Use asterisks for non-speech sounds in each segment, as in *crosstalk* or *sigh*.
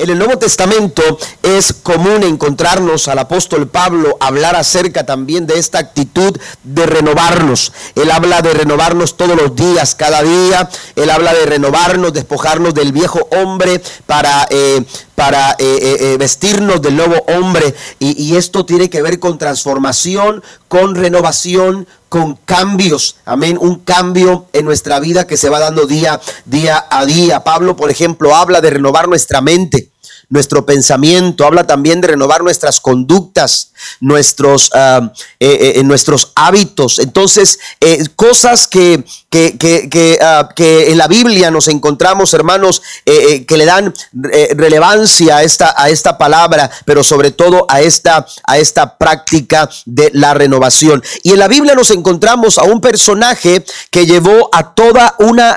En el Nuevo Testamento es común encontrarnos al apóstol Pablo hablar acerca también de esta actitud de renovarnos. Él habla de renovarnos todos los días, cada día. Él habla de renovarnos, despojarnos del viejo hombre para, eh, para eh, eh, vestirnos del nuevo hombre. Y, y esto tiene que ver con transformación, con renovación, con cambios, amén, un cambio en nuestra vida que se va dando día, día a día. Pablo, por ejemplo, habla de renovar nuestra mente nuestro pensamiento, habla también de renovar nuestras conductas, nuestros, uh, eh, eh, nuestros hábitos. Entonces, eh, cosas que, que, que, uh, que, en la Biblia nos encontramos, hermanos, que le dan relevancia a esta, a esta palabra, pero sobre todo a esta, a esta práctica de la renovación. Y en la Biblia nos encontramos a un personaje que llevó a toda una,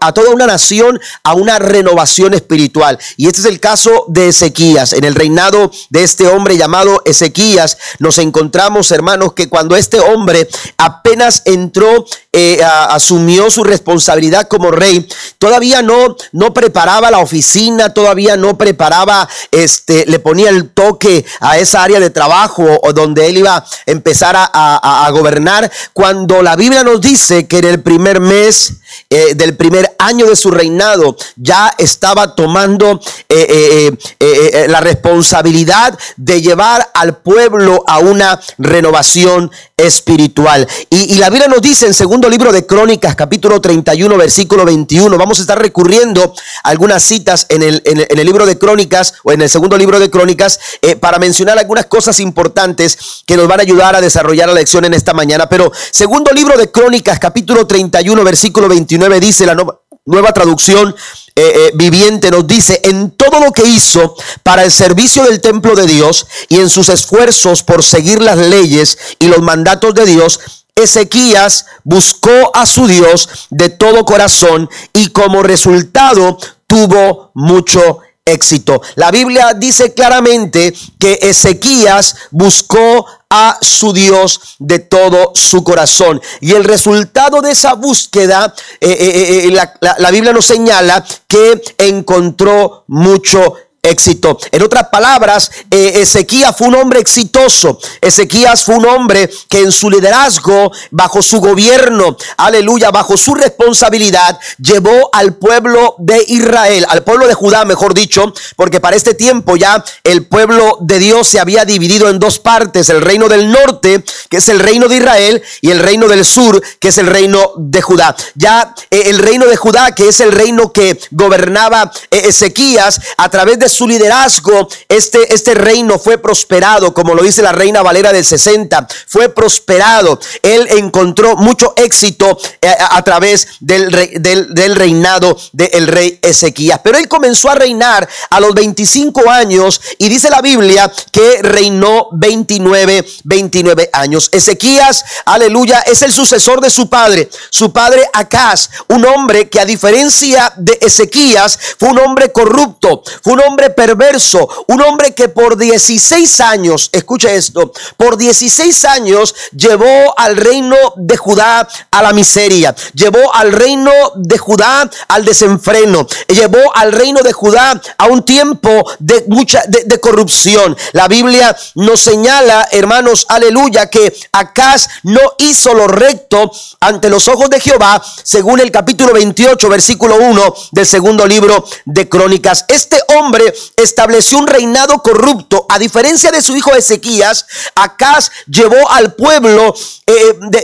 a toda una nación a una renovación espiritual. Y este es el caso de Ezequías, en el reinado de este hombre llamado Ezequías, nos encontramos, hermanos, que cuando este hombre apenas entró, eh, asumió su responsabilidad como rey, todavía no, no preparaba la oficina, todavía no preparaba, este, le ponía el toque a esa área de trabajo o donde él iba a empezar a, a, gobernar, cuando la Biblia nos dice que en el primer mes eh, del primer año de su reinado ya estaba tomando eh, eh, la responsabilidad de llevar al pueblo a una renovación espiritual. Y, la Biblia nos dice en segundo libro de Crónicas, capítulo 31, versículo 21, vamos a estar recurriendo algunas citas en el, en el, libro de Crónicas o en el segundo libro de Crónicas eh, para mencionar algunas cosas importantes que nos van a ayudar a desarrollar la lección en esta mañana. Pero segundo libro de Crónicas, capítulo 31, versículo 29, dice la nueva, nueva traducción eh, eh, viviente nos dice, en todo lo que hizo para el servicio del templo de Dios y en sus esfuerzos por seguir las leyes y los mandatos de Dios, Ezequías buscó a su Dios de todo corazón y como resultado tuvo mucho éxito. La Biblia dice claramente que Ezequías buscó a su Dios de todo su corazón. Y el resultado de esa búsqueda, eh, eh, eh, la, la, la Biblia nos señala que encontró mucho éxito. En otras palabras, eh, Ezequías fue un hombre exitoso. Ezequías fue un hombre que en su liderazgo, bajo su gobierno, aleluya, bajo su responsabilidad, llevó al pueblo de Israel, al pueblo de Judá, mejor dicho, porque para este tiempo ya el pueblo de Dios se había dividido en dos partes, el reino del norte, que es el reino de Israel, y el reino del sur, que es el reino de Judá. Ya eh, el reino de Judá, que es el reino que gobernaba eh, Ezequías, a través de su liderazgo, este, este reino fue prosperado, como lo dice la reina Valera del 60, fue prosperado. Él encontró mucho éxito a, eh, a través del, del, del reinado del rey Ezequías. Pero él comenzó a reinar a los 25 años y dice la Biblia que reinó 29, 29 años. Ezequías, aleluya, es el sucesor de su padre, su padre Acaz, un hombre que a diferencia de Ezequías fue un hombre corrupto, fue un hombre perverso, un hombre que por 16 años, escuche esto, por 16 años llevó al reino de Judá a la miseria, llevó al reino de Judá al desenfreno, llevó al reino de Judá a un tiempo de mucha de, de corrupción. La Biblia nos señala, hermanos, aleluya, que Acaz no hizo lo recto ante los ojos de Jehová, según el capítulo 28, versículo 1 del segundo libro de Crónicas. Este hombre estableció un reinado corrupto. A diferencia de su hijo Ezequías, Acaz llevó al pueblo eh,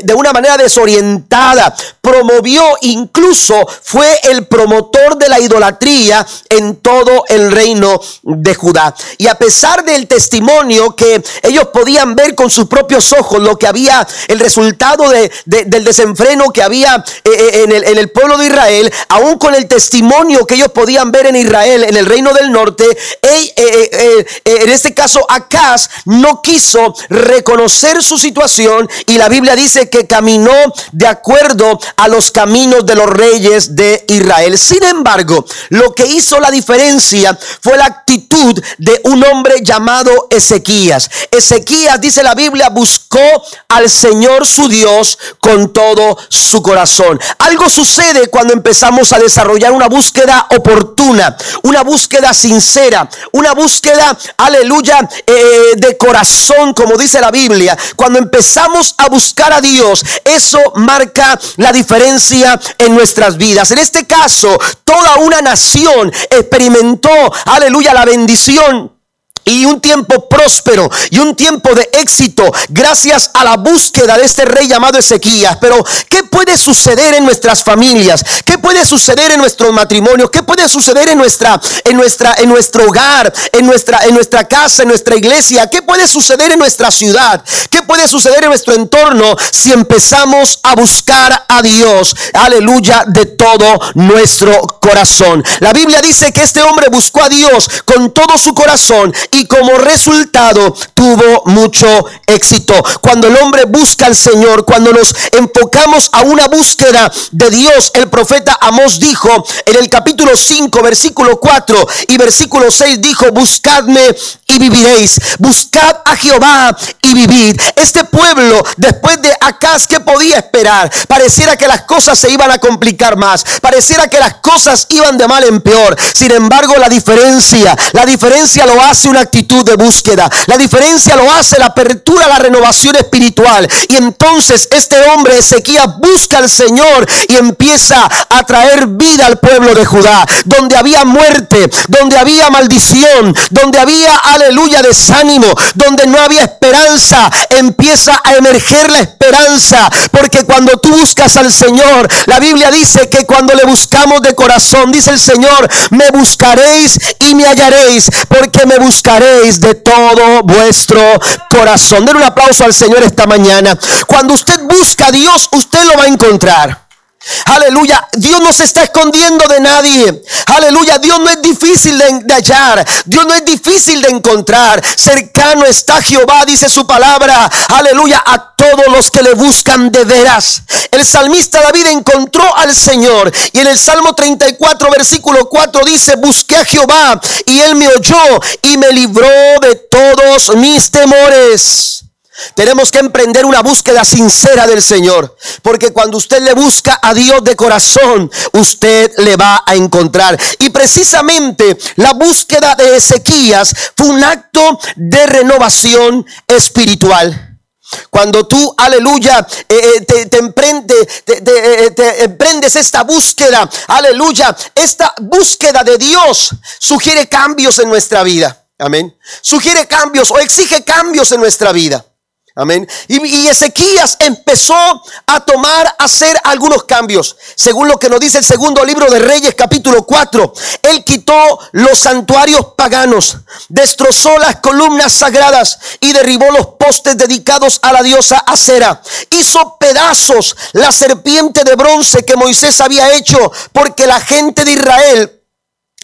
de, una manera desorientada. Promovió, incluso fue el promotor de la idolatría en todo el reino de Judá. Y a pesar del testimonio que ellos podían ver con sus propios ojos, lo que había, el resultado de, del desenfreno que había eh, eh, en, el, en el pueblo de Israel, aún con el testimonio que ellos podían ver en Israel, en el reino del norte, eh, eh, eh, en este caso Acaz no quiso reconocer su situación y la Biblia dice que caminó de acuerdo a los caminos de los reyes de Israel. Sin embargo, lo que hizo la diferencia fue la actitud de un hombre llamado Ezequías. Ezequías, dice la Biblia, buscó al Señor su Dios con todo su corazón. Algo sucede cuando empezamos a desarrollar una búsqueda oportuna, una búsqueda sincera sincera, una búsqueda, aleluya, eh, de corazón, como dice la Biblia. Cuando empezamos a buscar a Dios, eso marca la diferencia en nuestras vidas. En este caso, toda una nación experimentó, aleluya, la bendición y un tiempo próspero y un tiempo de éxito gracias a la búsqueda de este rey llamado Ezequías. Pero ¿qué puede suceder en nuestras familias? ¿Qué puede suceder en nuestros matrimonios? ¿Qué puede suceder en nuestra en nuestra en nuestro hogar, en nuestra en nuestra casa, en nuestra iglesia? ¿Qué puede suceder en nuestra ciudad? ¿Qué puede suceder en nuestro entorno si empezamos a buscar a Dios? Aleluya de todo nuestro corazón. La Biblia dice que este hombre buscó a Dios con todo su corazón y como resultado tuvo mucho éxito. Cuando el hombre busca al Señor, cuando nos enfocamos a una búsqueda de Dios, el profeta Amós dijo en el capítulo 5, versículo 4 y versículo 6 dijo, buscadme y viviréis, buscad a Jehová y vivid. Este pueblo, después de Acaz, ¿qué podía esperar? Pareciera que las cosas se iban a complicar más, pareciera que las cosas iban de mal en peor. Sin embargo, la diferencia, la diferencia lo hace una actitud de búsqueda. La diferencia lo hace la apertura, la renovación espiritual. Y entonces este hombre, Ezequiel, busca al Señor y empieza a traer vida al pueblo de Judá. Donde había muerte, donde había maldición, donde había, aleluya, desánimo, donde no había esperanza, empieza a emerger la esperanza. Porque cuando tú buscas al Señor, la Biblia dice que cuando le buscamos de corazón, dice el Señor, me buscaréis y me hallaréis, porque me buscaréis de todo vuestro corazón. Den un aplauso al Señor esta mañana. Cuando usted busca a Dios, usted lo va a encontrar. Aleluya, Dios no se está escondiendo de nadie. Aleluya, Dios no es difícil de, hallar. Dios no es difícil de encontrar. Cercano está Jehová, dice su palabra. Aleluya, a todos los que le buscan de veras. El salmista David encontró al Señor. Y en el Salmo 34, versículo 4 dice, busqué a Jehová y él me oyó y me libró de todos mis temores. Tenemos que emprender una búsqueda sincera del Señor. Porque cuando usted le busca a Dios de corazón, usted le va a encontrar. Y precisamente la búsqueda de Ezequías fue un acto de renovación espiritual. Cuando tú, aleluya, eh, eh, te, te, emprende, eh, te, emprendes esta búsqueda, aleluya, esta búsqueda de Dios sugiere cambios en nuestra vida. Amén. Sugiere cambios o exige cambios en nuestra vida. Amén. Y, Ezequías empezó a tomar, a hacer algunos cambios. Según lo que nos dice el segundo libro de Reyes, capítulo 4. Él quitó los santuarios paganos, destrozó las columnas sagradas y derribó los postes dedicados a la diosa Acera. Hizo pedazos la serpiente de bronce que Moisés había hecho porque la gente de Israel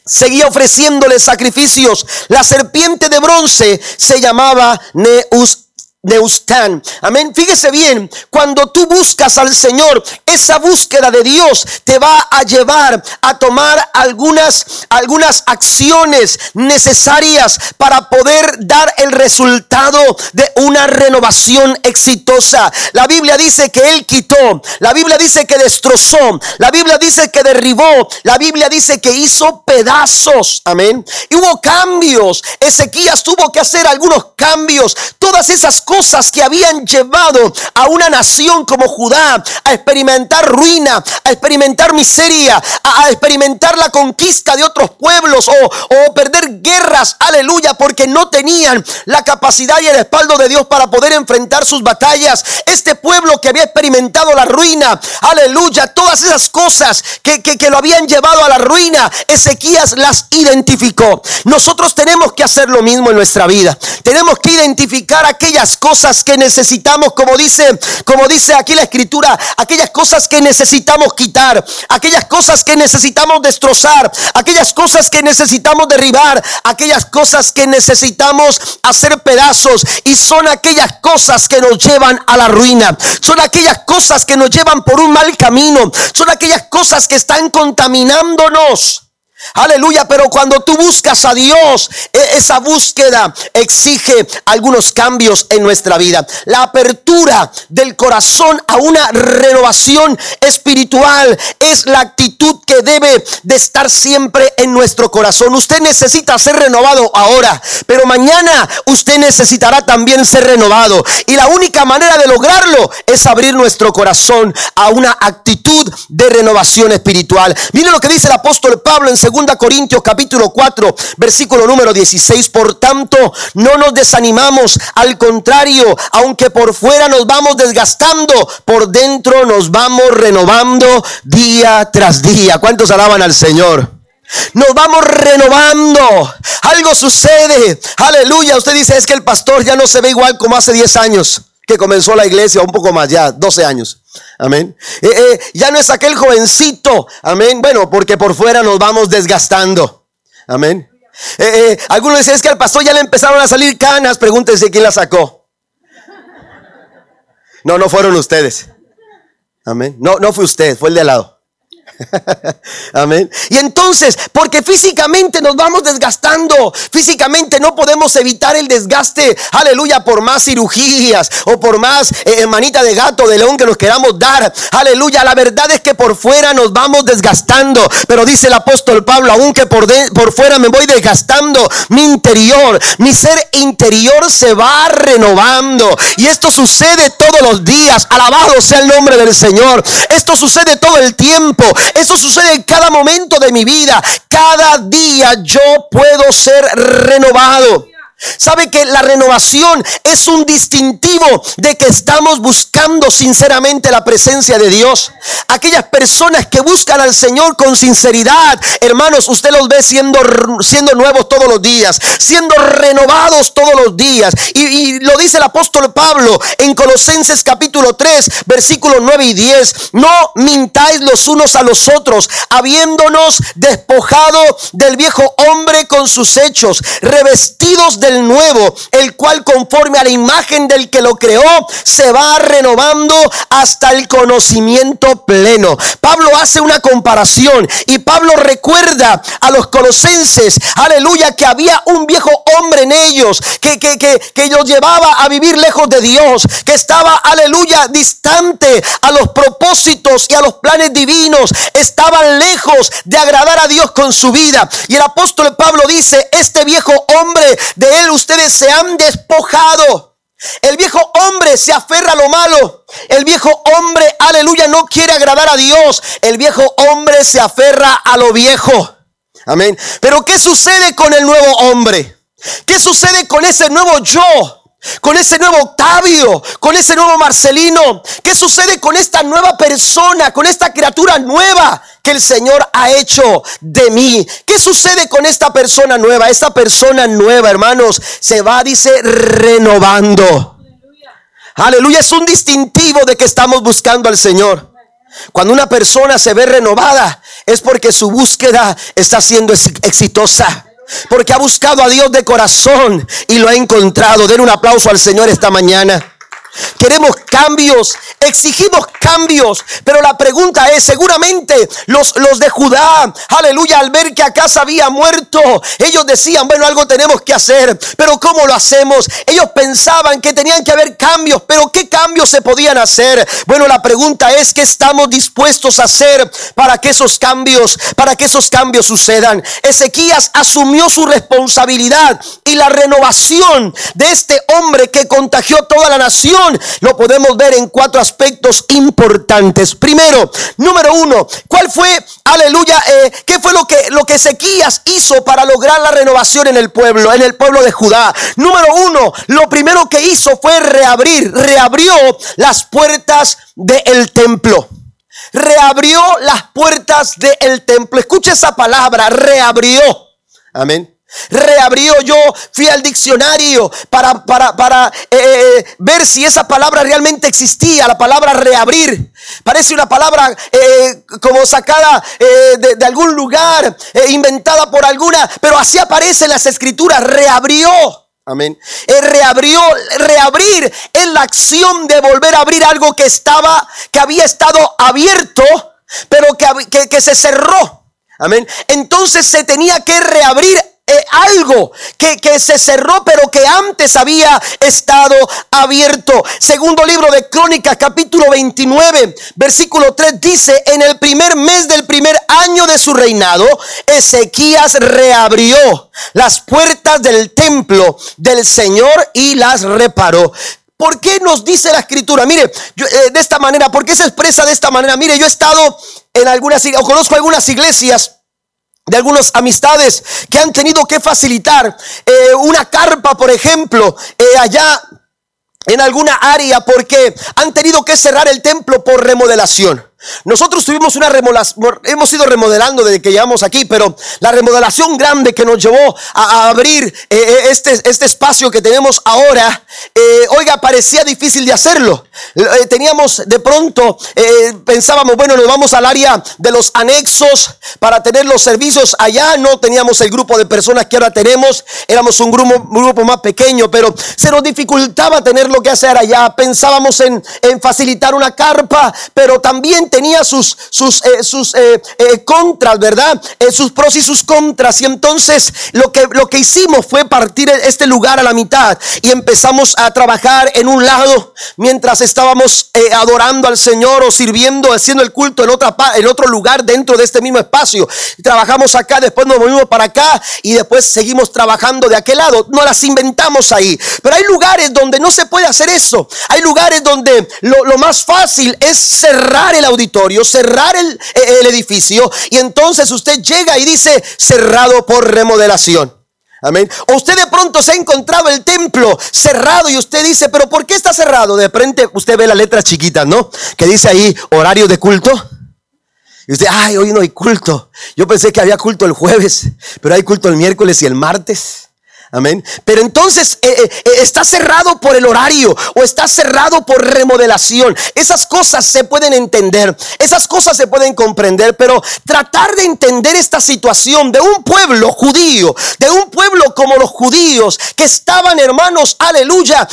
seguía ofreciéndole sacrificios. La serpiente de bronce se llamaba Neus Neustán. Amén. Fíjese bien, cuando tú buscas al Señor, esa búsqueda de Dios te va a llevar a tomar algunas, algunas acciones necesarias para poder dar el resultado de una renovación exitosa. La Biblia dice que Él quitó, la Biblia dice que destrozó, la Biblia dice que derribó, la Biblia dice que hizo pedazos. Amén. Y hubo cambios. Ezequías tuvo que hacer algunos cambios. Todas esas cosas cosas que habían llevado a una nación como Judá a experimentar ruina, a experimentar miseria, a, experimentar la conquista de otros pueblos o, perder guerras, aleluya, porque no tenían la capacidad y el respaldo de Dios para poder enfrentar sus batallas. Este pueblo que había experimentado la ruina, aleluya, todas esas cosas que, que lo habían llevado a la ruina, Ezequías las identificó. Nosotros tenemos que hacer lo mismo en nuestra vida. Tenemos que identificar aquellas cosas cosas que necesitamos, como dice, como dice aquí la escritura, aquellas cosas que necesitamos quitar, aquellas cosas que necesitamos destrozar, aquellas cosas que necesitamos derribar, aquellas cosas que necesitamos hacer pedazos y son aquellas cosas que nos llevan a la ruina, son aquellas cosas que nos llevan por un mal camino, son aquellas cosas que están contaminándonos. Aleluya, pero cuando tú buscas a Dios, e, esa búsqueda exige algunos cambios en nuestra vida. La apertura del corazón a una renovación espiritual es la actitud que debe de estar siempre en nuestro corazón. Usted necesita ser renovado ahora, pero mañana usted necesitará también ser renovado. Y la única manera de lograrlo es abrir nuestro corazón a una actitud de renovación espiritual. Mire lo que dice el apóstol Pablo en 2 Corintios capítulo 4, versículo número 16. Por tanto, no nos desanimamos, al contrario, aunque por fuera nos vamos desgastando, por dentro nos vamos renovando día tras día. ¿Cuántos alaban al Señor? Nos vamos renovando. Algo sucede. Aleluya. Usted dice, es que el pastor ya no se ve igual como hace 10 años que comenzó la iglesia, un poco más ya, 12 años. Amén. Eh, eh, ya no es aquel jovencito. Amén. Bueno, porque por fuera nos vamos desgastando. Amén. Eh, algunos dicen, es que al pastor ya le empezaron a salir canas. Pregúntense quién la sacó. No, no fueron ustedes. Amén. No, no fue usted, fue el de al lado. *laughs* Amén. Y entonces, porque físicamente nos vamos desgastando, físicamente no podemos evitar el desgaste, aleluya, por más cirugías o por más eh, manita de gato, de león que nos queramos dar, aleluya. La verdad es que por fuera nos vamos desgastando, pero dice el apóstol Pablo, aunque por, por fuera me voy desgastando, mi interior, mi ser interior se va renovando. Y esto sucede todos los días, alabado sea el nombre del Señor. Esto sucede todo el tiempo. Eso sucede en cada momento de mi vida. Cada día yo puedo ser renovado. Sabe que la renovación es un distintivo de que estamos buscando sinceramente la presencia de Dios. Aquellas personas que buscan al Señor con sinceridad, hermanos, usted los ve siendo, siendo nuevos todos los días, siendo renovados todos los días. Y, y lo dice el apóstol Pablo en Colosenses capítulo 3, versículos 9 y 10. No mintáis los unos a los otros, habiéndonos despojado del viejo hombre con sus hechos, revestidos de nuevo, el cual conforme a la imagen del que lo creó, se va renovando hasta el conocimiento pleno. Pablo hace una comparación y Pablo recuerda a los colosenses, aleluya, que había un viejo hombre en ellos, que, que, que, que los llevaba a vivir lejos de Dios, que estaba, aleluya, distante a los propósitos y a los planes divinos, estaban lejos de agradar a Dios con su vida. Y el apóstol Pablo dice, este viejo hombre de ustedes se han despojado. El viejo hombre se aferra a lo malo. El viejo hombre, aleluya, no quiere agradar a Dios. El viejo hombre se aferra a lo viejo. Amén. Pero ¿qué sucede con el nuevo hombre? ¿Qué sucede con ese nuevo yo? Con ese nuevo Octavio, con ese nuevo Marcelino. ¿Qué sucede con esta nueva persona, con esta criatura nueva que el Señor ha hecho de mí? ¿Qué sucede con esta persona nueva? Esta persona nueva, hermanos, se va, dice, renovando. Aleluya, es un distintivo de que estamos buscando al Señor. Cuando una persona se ve renovada, es porque su búsqueda está siendo exitosa. Porque ha buscado a Dios de corazón y lo ha encontrado. Den un aplauso al Señor esta mañana. Queremos cambios, exigimos cambios, pero la pregunta es, seguramente los, los de Judá, aleluya, al ver que se había muerto, ellos decían, bueno, algo tenemos que hacer, pero ¿cómo lo hacemos? Ellos pensaban que tenían que haber cambios, pero ¿qué cambios se podían hacer? Bueno, la pregunta es, ¿qué estamos dispuestos a hacer para que esos cambios, para que esos cambios sucedan? Ezequías asumió su responsabilidad y la renovación de este hombre que contagió toda la nación lo podemos ver en cuatro aspectos importantes. Primero, número uno, ¿cuál fue, aleluya, eh, qué fue lo que, lo que Ezequías hizo para lograr la renovación en el pueblo, en el pueblo de Judá? Número uno, lo primero que hizo fue reabrir, reabrió las puertas del templo reabrió las puertas del templo. Escucha esa palabra, reabrió. Amén reabrió. Yo fui al diccionario para, para, eh, eh, ver si esa palabra realmente existía, la palabra reabrir. Parece una palabra eh, como sacada de, algún lugar, inventada por alguna, pero así aparece en las escrituras, reabrió. Amén. reabrió, reabrir es la acción de volver a abrir algo que estaba, que había estado abierto, pero que, que se cerró. Amén. Entonces se tenía que reabrir eh, algo que, que, se cerró, pero que antes había estado abierto. Segundo libro de Crónicas, capítulo 29, versículo 3 dice, en el primer mes del primer año de su reinado, Ezequías reabrió las puertas del templo del Señor y las reparó. ¿Por qué nos dice la escritura? Mire, eh, de esta manera, ¿por qué se expresa de esta manera? Mire, yo he estado en algunas, o conozco algunas iglesias de algunas amistades que han tenido que facilitar eh, una carpa, por ejemplo, eh, allá en alguna área porque han tenido que cerrar el templo por remodelación. Nosotros tuvimos una remodelación, hemos ido remodelando desde que llegamos aquí, pero la remodelación grande que nos llevó a, abrir eh, eh, este, este espacio que tenemos ahora, eh, oiga, parecía difícil de hacerlo. teníamos de pronto, pensábamos, bueno, nos vamos al área de los anexos para tener los servicios allá. No teníamos el grupo de personas que ahora tenemos, éramos un grupo, grupo más pequeño, pero se nos dificultaba tener lo que hacer allá. Pensábamos en, en facilitar una carpa, pero también tenía sus, sus, eh, sus eh, eh, contras, ¿verdad? sus pros y sus contras. Y entonces lo que, lo que hicimos fue partir este lugar a la mitad y empezamos a trabajar en un lado mientras estábamos adorando al Señor o sirviendo, haciendo el culto en, otra, en otro lugar dentro de este mismo espacio. Trabajamos acá, después nos movimos para acá y después seguimos trabajando de aquel lado. No las inventamos ahí. Pero hay lugares donde no se puede hacer eso. Hay lugares donde lo, lo más fácil es cerrar el auditorio cerrar el, el edificio y entonces usted llega y dice cerrado por remodelación. Amén. O usted de pronto se ha encontrado el templo cerrado y usted dice, pero ¿por qué está cerrado? De frente usted ve las letras chiquitas, ¿no? Que dice ahí horario de culto. Y usted, ay, hoy no hay culto. Yo pensé que había culto el jueves, pero hay culto el miércoles y el martes. Amén. Pero entonces eh, eh, eh, está cerrado por el horario o está cerrado por remodelación. Esas cosas se pueden entender, esas cosas se pueden comprender, pero tratar de entender esta situación de un pueblo judío, de un pueblo como los judíos que estaban hermanos, aleluya,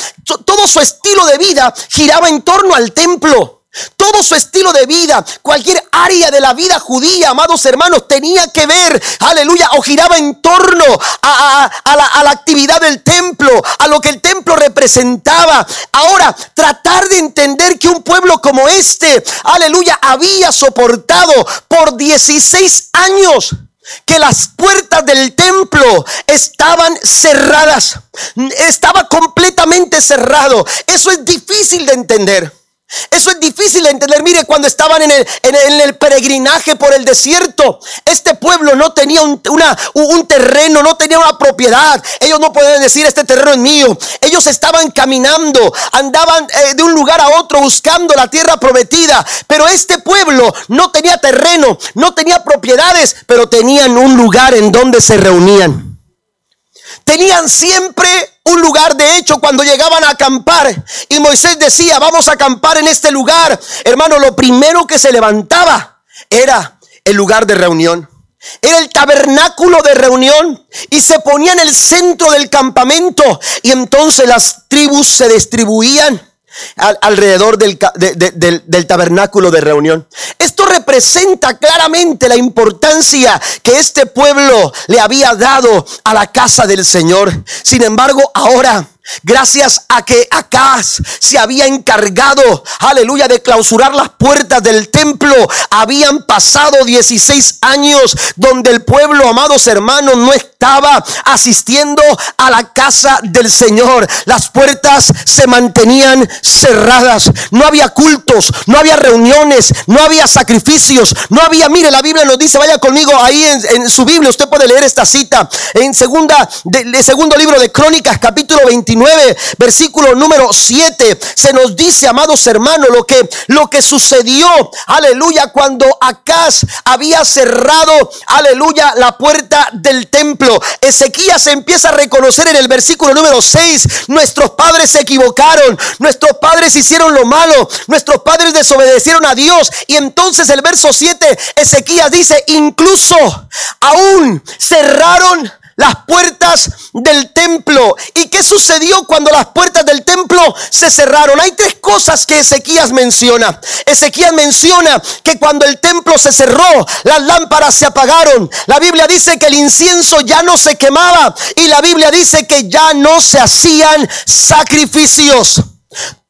todo su estilo de vida giraba en torno al templo. Todo su estilo de vida, cualquier área de la vida judía, amados hermanos, tenía que ver, aleluya, o giraba en torno a, la, a, la, actividad del templo, a lo que el templo representaba. Ahora, tratar de entender que un pueblo como este, aleluya, había soportado por 16 años que las puertas del templo estaban cerradas, estaba completamente cerrado. Eso es difícil de entender. Eso es difícil de entender. Mire, cuando estaban en el, peregrinaje por el desierto, este pueblo no tenía un terreno, no tenía una propiedad. Ellos no podían decir, este terreno es mío. Ellos estaban caminando, andaban eh, de un lugar a otro buscando la tierra prometida. Pero este pueblo no tenía terreno, no tenía propiedades, pero tenían un lugar en donde se reunían. Tenían siempre un lugar, de hecho, cuando llegaban a acampar. Y Moisés decía, vamos a acampar en este lugar, hermano, lo primero que se levantaba era el lugar de reunión. Era el tabernáculo de reunión. Y se ponía en el centro del campamento. Y entonces las tribus se distribuían alrededor del, del, tabernáculo de reunión. Esto representa claramente la importancia que este pueblo le había dado a la casa del Señor. Sin embargo, ahora Gracias a que Acaz se había encargado, aleluya, de clausurar las puertas del templo. Habían pasado 16 años donde el pueblo, amados hermanos, no estaba asistiendo a la casa del Señor. Las puertas se mantenían cerradas. No había cultos, no había reuniones, no había sacrificios, no había, mire, la Biblia nos dice, vaya conmigo ahí en, su Biblia, usted puede leer esta cita en segunda, segundo libro de Crónicas, capítulo 21 versículo número 7, se nos dice, amados hermanos, lo que, lo que sucedió, aleluya, cuando Acaz había cerrado, aleluya, la puerta del templo. Ezequías empieza a reconocer en el versículo número 6, nuestros padres se equivocaron, nuestros padres hicieron lo malo, nuestros padres desobedecieron a Dios. Y entonces el verso 7, Ezequías dice, incluso aún cerraron las puertas del templo. ¿Y qué sucedió cuando las puertas del templo se cerraron? Hay tres cosas que Ezequías menciona. Ezequías menciona que cuando el templo se cerró, las lámparas se apagaron. La Biblia dice que el incienso ya no se quemaba y la Biblia dice que ya no se hacían sacrificios.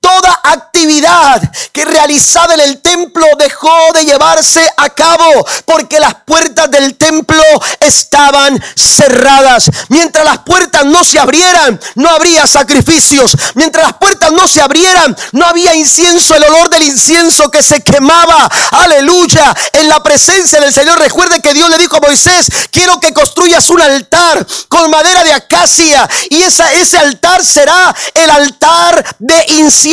Toda actividad que realizaba en el templo dejó de llevarse a cabo porque las puertas del templo estaban cerradas. Mientras las puertas no se abrieran, no habría sacrificios. Mientras las puertas no se abrieran, no había incienso, el olor del incienso que se quemaba. Aleluya. En la presencia del Señor, recuerde que Dios le dijo a Moisés, quiero que construyas un altar con madera de acacia y ese altar será el altar de incienso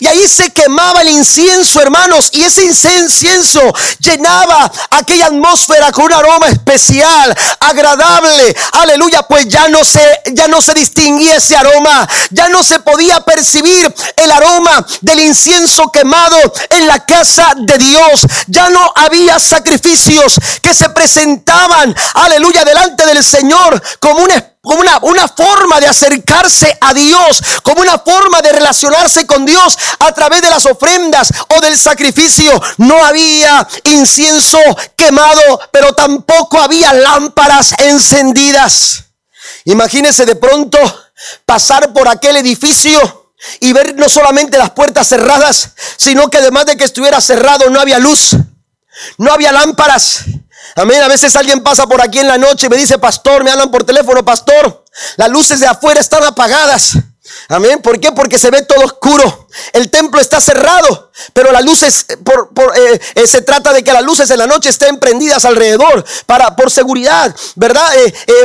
y ahí se quemaba el incienso, hermanos. Y ese incienso llenaba aquella atmósfera con un aroma especial, agradable. Aleluya, pues ya no se ya no se distinguía ese aroma, ya no se podía percibir el aroma del incienso quemado en la casa de Dios. Ya no había sacrificios que se presentaban, aleluya, delante del Señor como un como una, una forma de acercarse a Dios, como una forma de relacionarse con Dios a través de las ofrendas o del sacrificio. No había incienso quemado, pero tampoco había lámparas encendidas. Imagínese de pronto pasar por aquel edificio y ver no solamente las puertas cerradas, sino que además de que estuviera cerrado no había luz, no había lámparas. Amén. A veces alguien pasa por aquí en la noche y me dice, pastor, me hablan por teléfono, pastor. Las luces de afuera están apagadas. Amén. ¿Por qué? Porque se ve todo oscuro. El templo está cerrado, pero las luces, eh, por, eh, eh, se trata de que las luces en la noche estén prendidas alrededor, para, por seguridad, ¿verdad?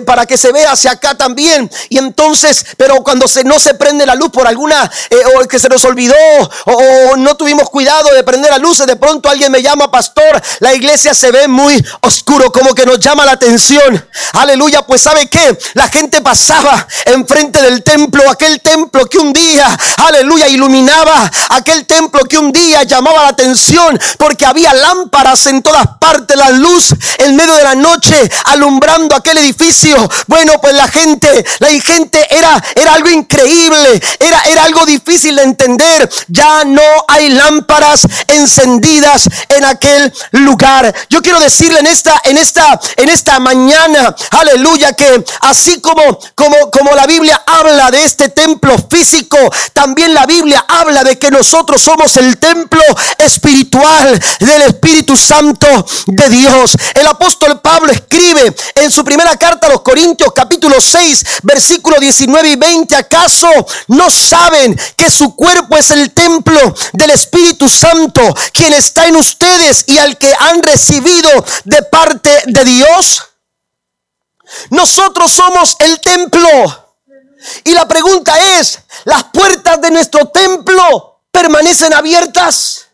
para que se vea hacia acá también. Y entonces, pero cuando se, no se prende la luz por alguna, o que se nos olvidó, o, no tuvimos cuidado de prender las luces, de pronto alguien me llama, pastor, la iglesia se ve muy oscuro, como que nos llama la atención. Aleluya, pues ¿sabe qué? La gente pasaba enfrente del templo, aquel templo que un día, aleluya, iluminaba aquel templo que un día llamaba la atención porque había lámparas en todas partes, la luz en medio de la noche alumbrando aquel edificio. Bueno, pues la gente, la gente era, era algo increíble, era, era algo difícil de entender. Ya no hay lámparas encendidas en aquel lugar. Yo quiero decirle en esta, en esta, en esta mañana, aleluya, que así como, como, como la Biblia habla de este templo físico, también la Biblia habla de que nosotros somos el templo espiritual del Espíritu Santo de Dios. El apóstol Pablo escribe en su primera carta a los Corintios capítulo 6 versículo 19 y 20, ¿acaso no saben que su cuerpo es el templo del Espíritu Santo, quien está en ustedes y al que han recibido de parte de Dios? Nosotros somos el templo y la pregunta es, ¿las puertas de nuestro templo permanecen abiertas?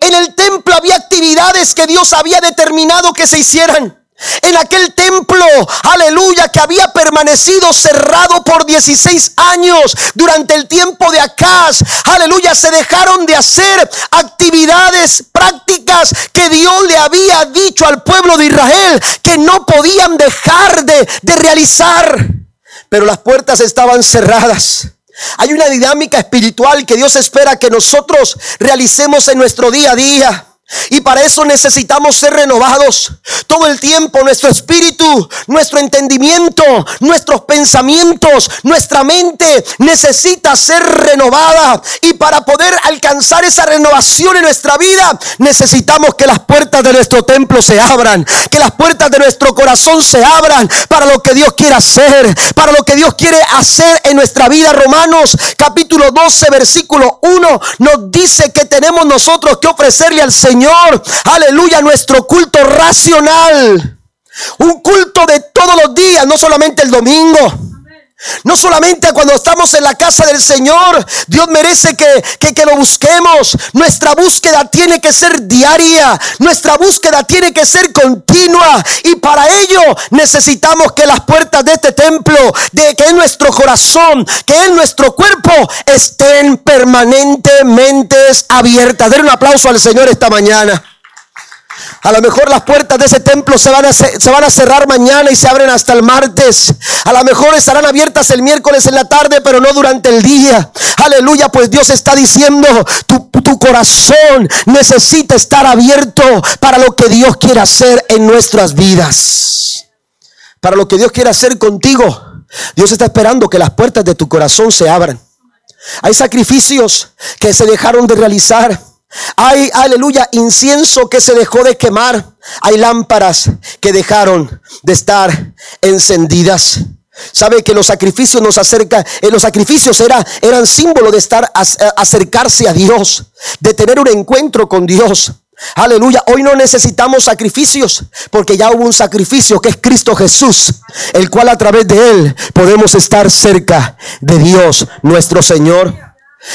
En el templo había actividades que Dios había determinado que se hicieran. En aquel templo, aleluya, que había permanecido cerrado por 16 años durante el tiempo de Acaz, aleluya, se dejaron de hacer actividades prácticas que Dios le había dicho al pueblo de Israel que no podían dejar de, de realizar pero las puertas estaban cerradas. Hay una dinámica espiritual que Dios espera que nosotros realicemos en nuestro día a día. Y para eso necesitamos ser renovados todo el tiempo. Nuestro espíritu, nuestro entendimiento, nuestros pensamientos, nuestra mente necesita ser renovada. Y para poder alcanzar esa renovación en nuestra vida, necesitamos que las puertas de nuestro templo se abran. Que las puertas de nuestro corazón se abran para lo que Dios quiere hacer. Para lo que Dios quiere hacer en nuestra vida. Romanos capítulo 12, versículo 1 nos dice que tenemos nosotros que ofrecerle al Señor Señor, aleluya, nuestro culto racional. Un culto de todos los días, no solamente el domingo. No solamente cuando estamos en la casa del Señor, Dios merece que, que, que, lo busquemos. Nuestra búsqueda tiene que ser diaria, nuestra búsqueda tiene que ser continua. Y para ello necesitamos que las puertas de este templo, de que en nuestro corazón, que en nuestro cuerpo estén permanentemente abiertas. Den un aplauso al Señor esta mañana. A lo mejor las puertas de ese templo se van, a, se van a cerrar mañana y se abren hasta el martes. A lo mejor estarán abiertas el miércoles en la tarde, pero no durante el día. Aleluya, pues Dios está diciendo, tu, tu corazón necesita estar abierto para lo que Dios quiere hacer en nuestras vidas. Para lo que Dios quiere hacer contigo. Dios está esperando que las puertas de tu corazón se abran. Hay sacrificios que se dejaron de realizar. Hay, aleluya, incienso que se dejó de quemar. Hay lámparas que dejaron de estar encendidas. Sabe que los sacrificios nos acerca, eh, los sacrificios era, eran símbolo de estar acercarse a Dios, de tener un encuentro con Dios. Aleluya, hoy no necesitamos sacrificios porque ya hubo un sacrificio que es Cristo Jesús, el cual a través de él podemos estar cerca de Dios nuestro Señor.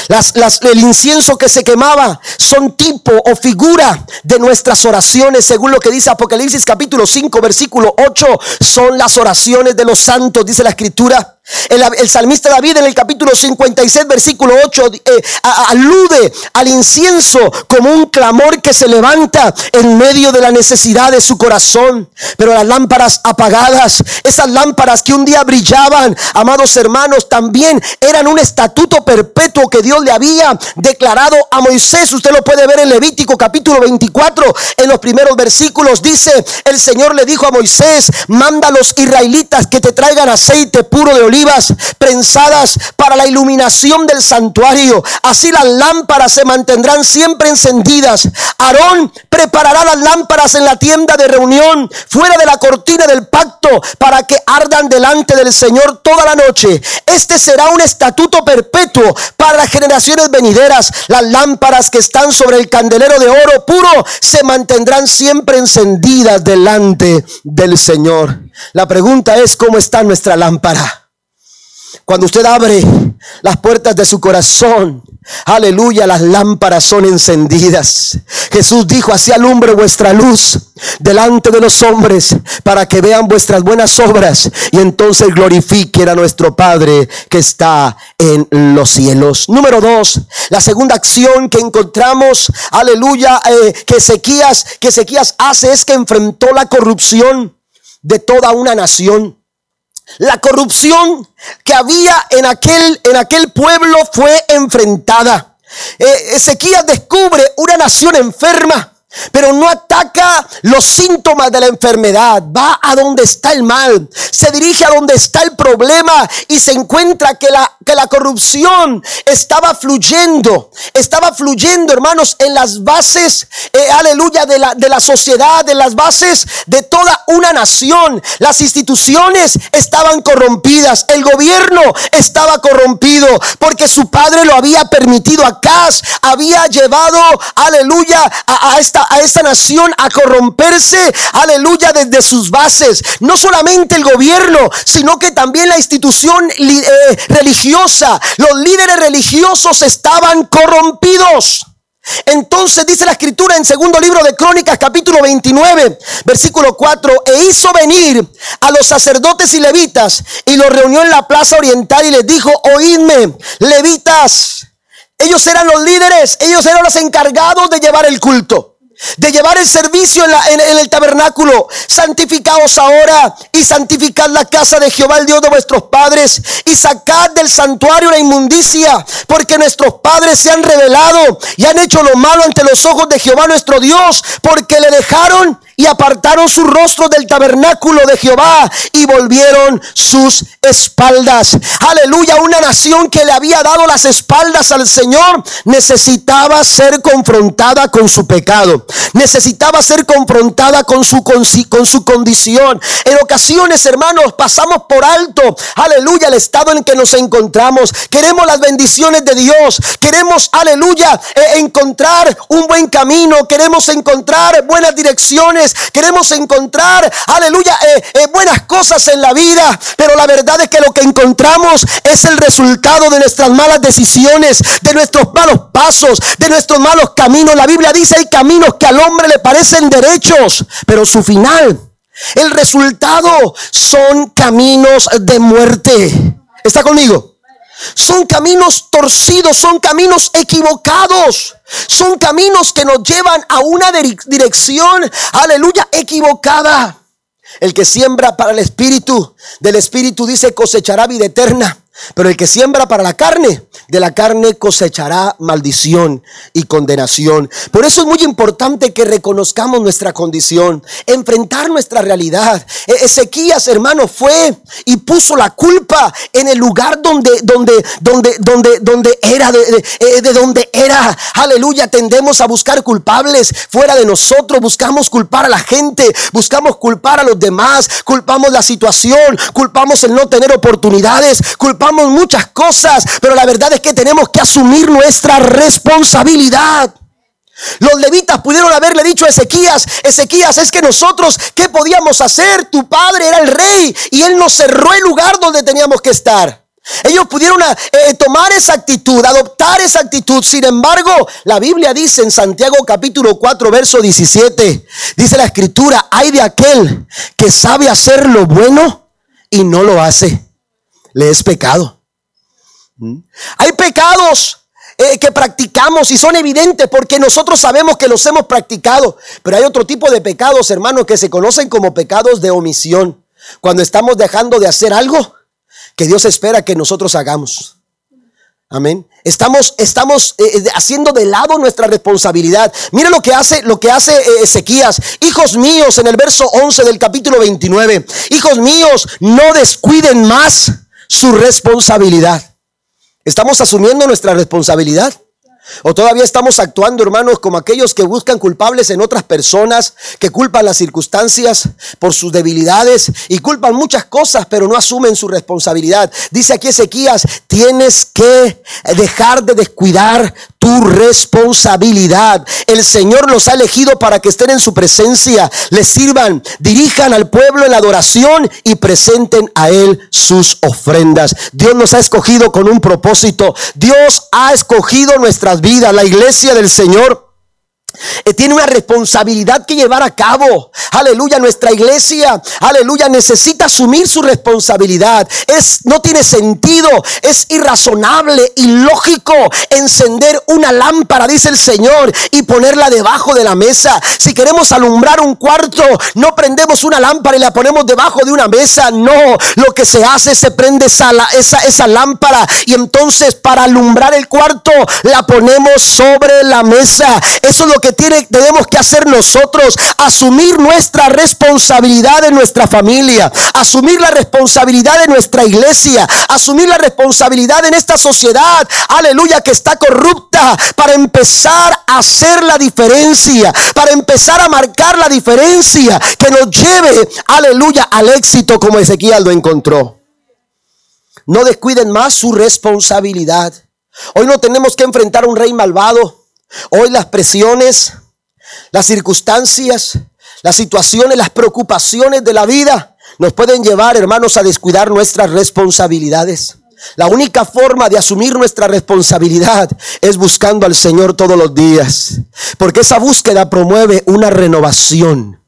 Las, el incienso que se quemaba son tipo o figura de nuestras oraciones, según lo que dice Apocalipsis capítulo 5, versículo 8, son las oraciones de los santos, dice la escritura. El, salmista David en el capítulo 56, versículo 8, eh, alude al incienso como un clamor que se levanta en medio de la necesidad de su corazón. Pero las lámparas apagadas, esas lámparas que un día brillaban, amados hermanos, también eran un estatuto perpetuo que Dios le había declarado a Moisés. Usted lo puede ver en Levítico capítulo 24, en los primeros versículos. Dice, el Señor le dijo a Moisés, manda a los israelitas que te traigan aceite puro de prensadas para la iluminación del santuario. Así las lámparas se mantendrán siempre encendidas. Aarón preparará las lámparas en la tienda de reunión, fuera de la cortina del pacto, para que ardan delante del Señor toda la noche. Este será un estatuto perpetuo para las generaciones venideras. Las lámparas que están sobre el candelero de oro puro se mantendrán siempre encendidas delante del Señor. La pregunta es, ¿cómo está nuestra lámpara? Cuando usted abre las puertas de su corazón, aleluya, las lámparas son encendidas. Jesús dijo, así alumbre vuestra luz delante de los hombres para que vean vuestras buenas obras y entonces glorifiquen a nuestro Padre que está en los cielos. Número dos, la segunda acción que encontramos, aleluya, eh, que Ezequías, que Ezequías hace es que enfrentó la corrupción de toda una nación. La corrupción que había en aquel, en aquel pueblo fue enfrentada. Eh, Ezequías descubre una nación enferma pero no ataca los síntomas de la enfermedad, va a donde está el mal, se dirige a donde está el problema y se encuentra que la, que la corrupción estaba fluyendo, estaba fluyendo, hermanos, en las bases, eh, aleluya, de la, de la sociedad, de las bases de toda una nación. Las instituciones estaban corrompidas, el gobierno estaba corrompido porque su padre lo había permitido acá, había llevado, aleluya, a esta a esta nación a corromperse, aleluya, desde sus bases. No solamente el gobierno, sino que también la institución eh, religiosa, los líderes religiosos estaban corrompidos. Entonces dice la escritura en segundo libro de Crónicas capítulo 29 versículo 4 e hizo venir a los sacerdotes y levitas y los reunió en la plaza oriental y les dijo oídme levitas ellos eran los líderes ellos eran los encargados de llevar el culto de llevar el servicio en, el tabernáculo. Santificaos ahora y santificad la casa de Jehová, el Dios de vuestros padres, y sacad del santuario la inmundicia, porque nuestros padres se han revelado y han hecho lo malo ante los ojos de Jehová nuestro Dios, porque le dejaron y apartaron su rostro del tabernáculo de Jehová y volvieron sus espaldas. Aleluya, una nación que le había dado las espaldas al Señor necesitaba ser confrontada con su pecado. Necesitaba ser confrontada con su, con, su condición. En ocasiones, hermanos, pasamos por alto, aleluya, el estado en que nos encontramos. Queremos las bendiciones de Dios. Queremos, aleluya, eh, encontrar un buen camino. Queremos encontrar buenas direcciones queremos encontrar, aleluya, eh, eh, buenas cosas en la vida, pero la verdad es que lo que encontramos es el resultado de nuestras malas decisiones, de nuestros malos pasos, de nuestros malos caminos. La Biblia dice hay caminos que al hombre le parecen derechos, pero su final, el resultado son caminos de muerte. ¿Está conmigo? Son caminos torcidos, son caminos equivocados. Son caminos que nos llevan a una dirección, aleluya, equivocada. El que siembra para el espíritu, del espíritu dice cosechará vida eterna. Pero el que siembra para la carne, de la carne cosechará maldición y condenación. Por eso es muy importante que reconozcamos nuestra condición, enfrentar nuestra realidad. E-, Ezequías, hermano, fue y puso la culpa en el lugar donde, donde, donde, donde, donde era, de, eh, de donde era. Aleluya, tendemos a buscar culpables fuera de nosotros, buscamos culpar a la gente, buscamos culpar a los demás, culpamos la situación, culpamos el no tener oportunidades, culpamos muchas cosas, pero la verdad es que tenemos que asumir nuestra responsabilidad. Los levitas pudieron haberle dicho a Ezequías, Ezequías, es que nosotros, ¿qué podíamos hacer? Tu padre era el rey y él nos cerró el lugar donde teníamos que estar. Ellos pudieron eh, tomar esa actitud, adoptar esa actitud. Sin embargo, la Biblia dice en Santiago capítulo 4, verso 17, dice la escritura, hay de aquel que sabe hacer lo bueno y no lo hace le es pecado. ¿Mm? Hay pecados eh, que practicamos y son evidentes porque nosotros sabemos que los hemos practicado, pero hay otro tipo de pecados, hermanos, que se conocen como pecados de omisión. Cuando estamos dejando de hacer algo que Dios espera que nosotros hagamos. Amén. Estamos, estamos eh, eh, haciendo de lado nuestra responsabilidad. Mira lo que hace, lo que hace Ezequías. Hijos míos, en el verso 11 del capítulo 29. Hijos míos, no descuiden más su responsabilidad. ¿Estamos asumiendo nuestra responsabilidad? ¿O todavía estamos actuando, hermanos, como aquellos que buscan culpables en otras personas, que culpan las circunstancias por sus debilidades y culpan muchas cosas, pero no asumen su responsabilidad? Dice aquí Ezequías, tienes que dejar de descuidar tu responsabilidad. El Señor los ha elegido para que estén en su presencia, les sirvan, dirijan al pueblo en la adoración y presenten a Él sus ofrendas. Dios nos ha escogido con un propósito. Dios ha escogido nuestras vidas. La iglesia del Señor tiene una responsabilidad que llevar a cabo. Aleluya, nuestra iglesia, aleluya, necesita asumir su responsabilidad. Es no tiene sentido, es irrazonable, ilógico encender una lámpara, dice el Señor, y ponerla debajo de la mesa. Si queremos alumbrar un cuarto, no prendemos una lámpara y la ponemos debajo de una mesa. No, lo que se hace se prende esa, esa, esa lámpara y entonces para alumbrar el cuarto la ponemos sobre la mesa. Eso es lo que tiene, tenemos que hacer nosotros, asumir nuestra responsabilidad en nuestra familia, asumir la responsabilidad de nuestra iglesia, asumir la responsabilidad en esta sociedad, aleluya, que está corrupta, para empezar a hacer la diferencia, para empezar a marcar la diferencia que nos lleve, aleluya, al éxito como Ezequiel lo encontró. No descuiden más su responsabilidad. Hoy no tenemos que enfrentar a un rey malvado. Hoy las presiones, las circunstancias, las situaciones, las preocupaciones de la vida nos pueden llevar, hermanos, a descuidar nuestras responsabilidades. La única forma de asumir nuestra responsabilidad es buscando al Señor todos los días, porque esa búsqueda promueve una renovación,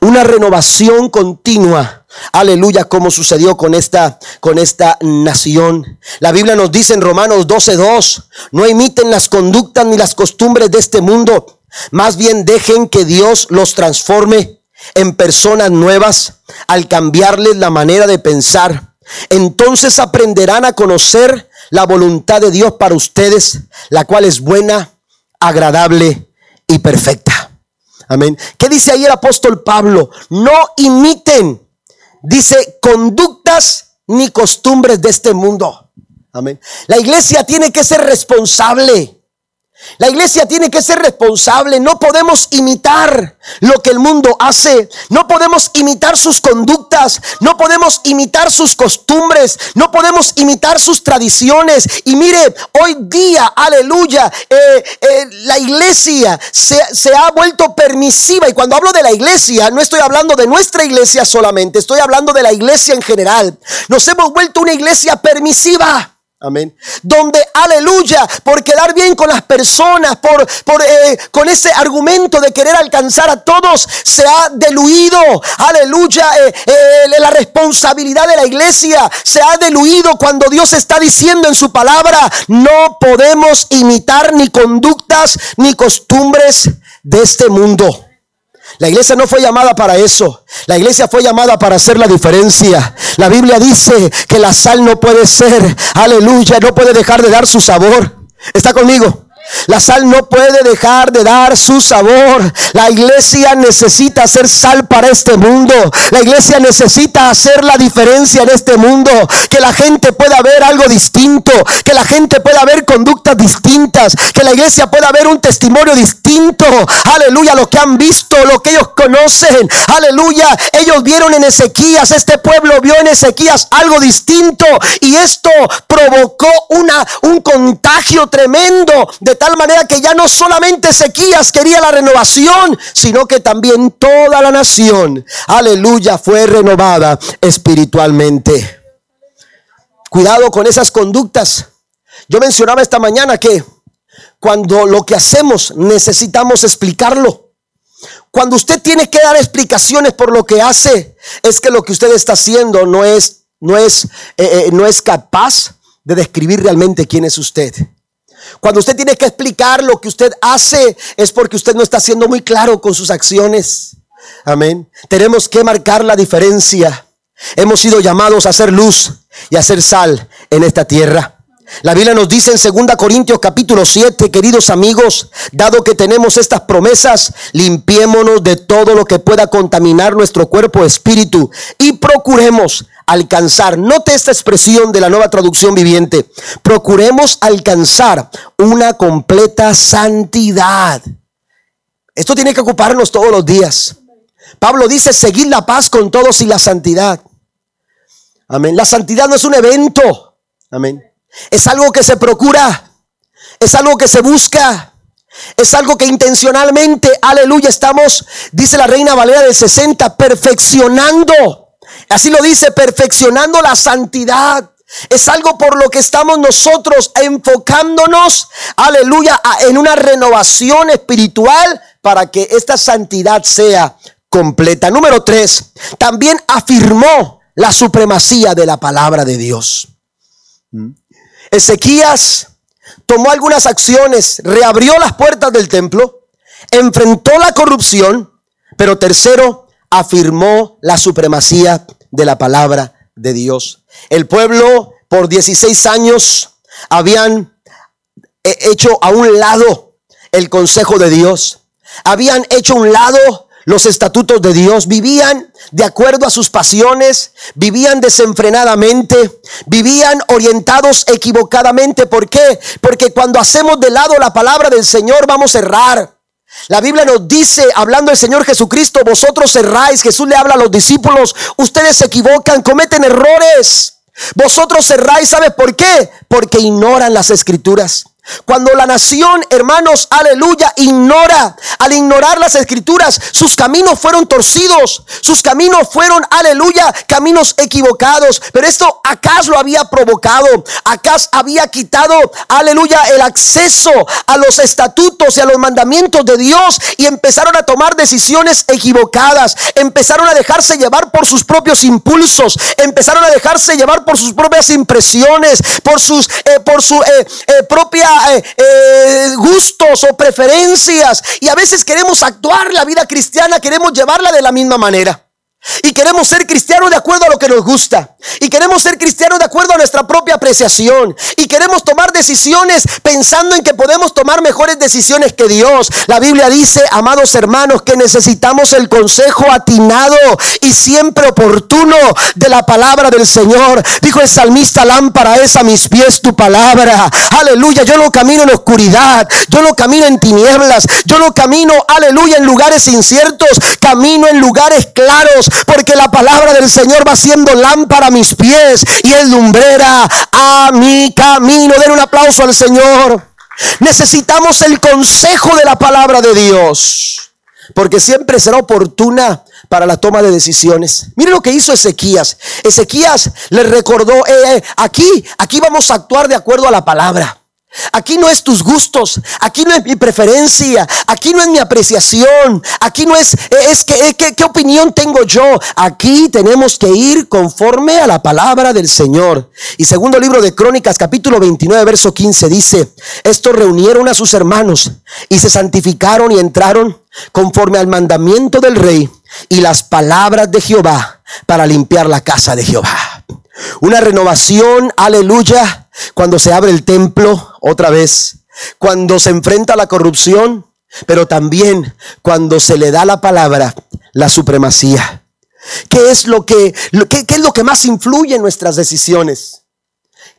una renovación continua Aleluya, como sucedió con esta, con esta nación. La Biblia nos dice en Romanos 12:2, no imiten las conductas ni las costumbres de este mundo, más bien dejen que Dios los transforme en personas nuevas al cambiarles la manera de pensar. Entonces aprenderán a conocer la voluntad de Dios para ustedes, la cual es buena, agradable y perfecta. Amén. ¿Qué dice ahí el apóstol Pablo? No imiten dice conductas ni costumbres de este mundo. Amén. La iglesia tiene que ser responsable. La iglesia tiene que ser responsable. No podemos imitar lo que el mundo hace. No podemos imitar sus conductas. No podemos imitar sus costumbres. No podemos imitar sus tradiciones. Y mire, hoy día, aleluya, eh, eh, la iglesia se, se ha vuelto permisiva. Y cuando hablo de la iglesia, no estoy hablando de nuestra iglesia solamente. Estoy hablando de la iglesia en general. Nos hemos vuelto una iglesia permisiva. Amén. Donde, aleluya, por quedar bien con las personas, por, por eh, con ese argumento de querer alcanzar a todos, se ha diluido, aleluya, eh, eh, la responsabilidad de la iglesia se ha diluido cuando Dios está diciendo en su palabra, no podemos imitar ni conductas ni costumbres de este mundo. La iglesia no fue llamada para eso. La iglesia fue llamada para hacer la diferencia. La Biblia dice que la sal no puede ser, aleluya, no puede dejar de dar su sabor. ¿Está conmigo? La sal no puede dejar de dar su sabor. La iglesia necesita hacer sal para este mundo. La iglesia necesita hacer la diferencia en este mundo. Que la gente pueda ver algo distinto. Que la gente pueda ver conductas distintas. Que la iglesia pueda ver un testimonio distinto. Aleluya, lo que han visto, lo que ellos conocen. Aleluya, ellos vieron en Ezequías, este pueblo vio en Ezequías algo distinto. Y esto provocó una, un contagio tremendo de tal manera que ya no solamente Ezequías quería la renovación, sino que también toda la nación, aleluya, fue renovada espiritualmente. Cuidado con esas conductas. Yo mencionaba esta mañana que cuando lo que hacemos necesitamos explicarlo. Cuando usted tiene que dar explicaciones por lo que hace, es que lo que usted está haciendo no es, no es, eh, eh, no es capaz de describir realmente quién es usted. Cuando usted tiene que explicar lo que usted hace es porque usted no está siendo muy claro con sus acciones. Amén. Tenemos que marcar la diferencia. Hemos sido llamados a hacer luz y a hacer sal en esta tierra. La Biblia nos dice en 2 Corintios capítulo 7, queridos amigos, dado que tenemos estas promesas, limpiémonos de todo lo que pueda contaminar nuestro cuerpo, espíritu y procuremos alcanzar, note esta expresión de la nueva traducción viviente, procuremos alcanzar una completa santidad. Esto tiene que ocuparnos todos los días. Pablo dice, seguir la paz con todos y la santidad. Amén. La santidad no es un evento. Amén. Es algo que se procura. Es algo que se busca. Es algo que intencionalmente, aleluya, estamos, dice la reina Valera del 60, perfeccionando Así lo dice, perfeccionando la santidad. Es algo por lo que estamos nosotros enfocándonos, aleluya, en una renovación espiritual para que esta santidad sea completa. Número tres, también afirmó la supremacía de la palabra de Dios. ¿Mm? Ezequías tomó algunas acciones, reabrió las puertas del templo, enfrentó la corrupción, pero tercero, afirmó la supremacía de la palabra de Dios. El pueblo por 16 años habían hecho a un lado el consejo de Dios. Habían hecho a un lado los estatutos de Dios, vivían de acuerdo a sus pasiones, vivían desenfrenadamente, vivían orientados equivocadamente. ¿Por qué? Porque cuando hacemos de lado la palabra del Señor vamos a errar. La Biblia nos dice, hablando el Señor Jesucristo, vosotros erráis, Jesús le habla a los discípulos, ustedes se equivocan, cometen errores. Vosotros erráis, ¿sabes por qué? Porque ignoran las escrituras. Cuando la nación, hermanos, aleluya, ignora, al ignorar las escrituras, sus caminos fueron torcidos, sus caminos fueron, aleluya, caminos equivocados. Pero esto Acaz lo había provocado, Acaz había quitado, aleluya, el acceso a los estatutos y a los mandamientos de Dios y empezaron a tomar decisiones equivocadas, empezaron a dejarse llevar por sus propios impulsos, empezaron a dejarse llevar por sus propias impresiones, por sus, eh, por su eh, eh, propia eh, eh, gustos o preferencias. Y a veces queremos actuar la vida cristiana, queremos llevarla de la misma manera. Y queremos ser cristianos de acuerdo a lo que nos gusta. Y queremos ser cristianos de acuerdo a nuestra propia apreciación. Y queremos tomar decisiones pensando en que podemos tomar mejores decisiones que Dios. La Biblia dice, amados hermanos, que necesitamos el consejo atinado y siempre oportuno de la palabra del Señor. Dijo el salmista, lámpara es a mis pies tu palabra. Aleluya, yo no camino en oscuridad. Yo no camino en tinieblas. Yo no camino, aleluya, en lugares inciertos. Camino en lugares claros porque la palabra del Señor va siendo lámpara mis pies y es lumbrera a mi camino. Den un aplauso al Señor. Necesitamos el consejo de la palabra de Dios, porque siempre será oportuna para la toma de decisiones. Mire lo que hizo Ezequías. Ezequías le recordó, eh, eh, aquí, aquí vamos a actuar de acuerdo a la palabra. Aquí no es tus gustos, aquí no es mi preferencia, aquí no es mi apreciación, aquí no es, es que, ¿qué opinión tengo yo? Aquí tenemos que ir conforme a la palabra del Señor. Y segundo libro de Crónicas, capítulo 29, verso 15, dice, estos reunieron a sus hermanos y se santificaron y entraron conforme al mandamiento del rey y las palabras de Jehová para limpiar la casa de Jehová. Una renovación, aleluya, cuando se abre el templo otra vez, cuando se enfrenta la corrupción, pero también cuando se le da la palabra, la supremacía. ¿Qué es lo que, qué es lo que más influye en nuestras decisiones?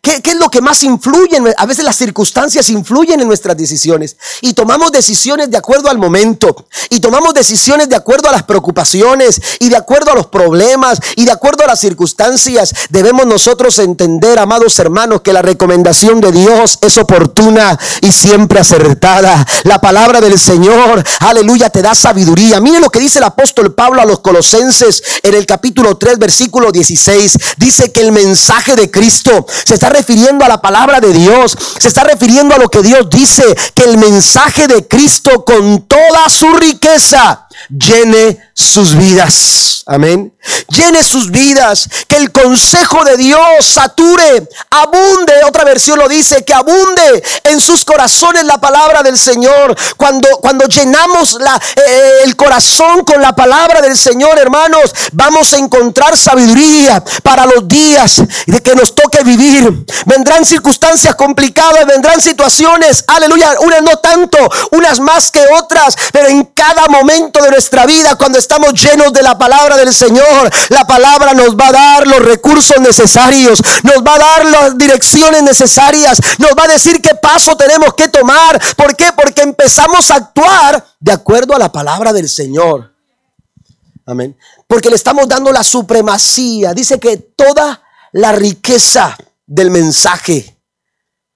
¿Qué, es lo que más influye? A veces las circunstancias influyen en nuestras decisiones y tomamos decisiones de acuerdo al momento y tomamos decisiones de acuerdo a las preocupaciones y de acuerdo a los problemas y de acuerdo a las circunstancias. Debemos nosotros entender, amados hermanos, que la recomendación de Dios es oportuna y siempre acertada. La palabra del Señor, aleluya, te da sabiduría. Mire lo que dice el apóstol Pablo a los colosenses en el capítulo 3, versículo 16. Dice que el mensaje de Cristo se está refiriendo a la palabra de Dios, se está refiriendo a lo que Dios dice, que el mensaje de Cristo con toda su riqueza llene sus vidas. Amén. Llene sus vidas. Que el consejo de Dios sature, abunde. Otra versión lo dice, que abunde en sus corazones la palabra del Señor. Cuando, cuando llenamos la, eh, el corazón con la palabra del Señor, hermanos, vamos a encontrar sabiduría para los días de que nos toque vivir. Vendrán circunstancias complicadas, vendrán situaciones, aleluya, unas no tanto, unas más que otras, pero en cada momento de nuestra vida, cuando estamos llenos de la palabra del Señor, la palabra nos va a dar los recursos necesarios, nos va a dar las direcciones necesarias, nos va a decir qué paso tenemos que tomar. ¿Por qué? Porque empezamos a actuar de acuerdo a la palabra del Señor. Amén. Porque le estamos dando la supremacía. Dice que toda la riqueza del mensaje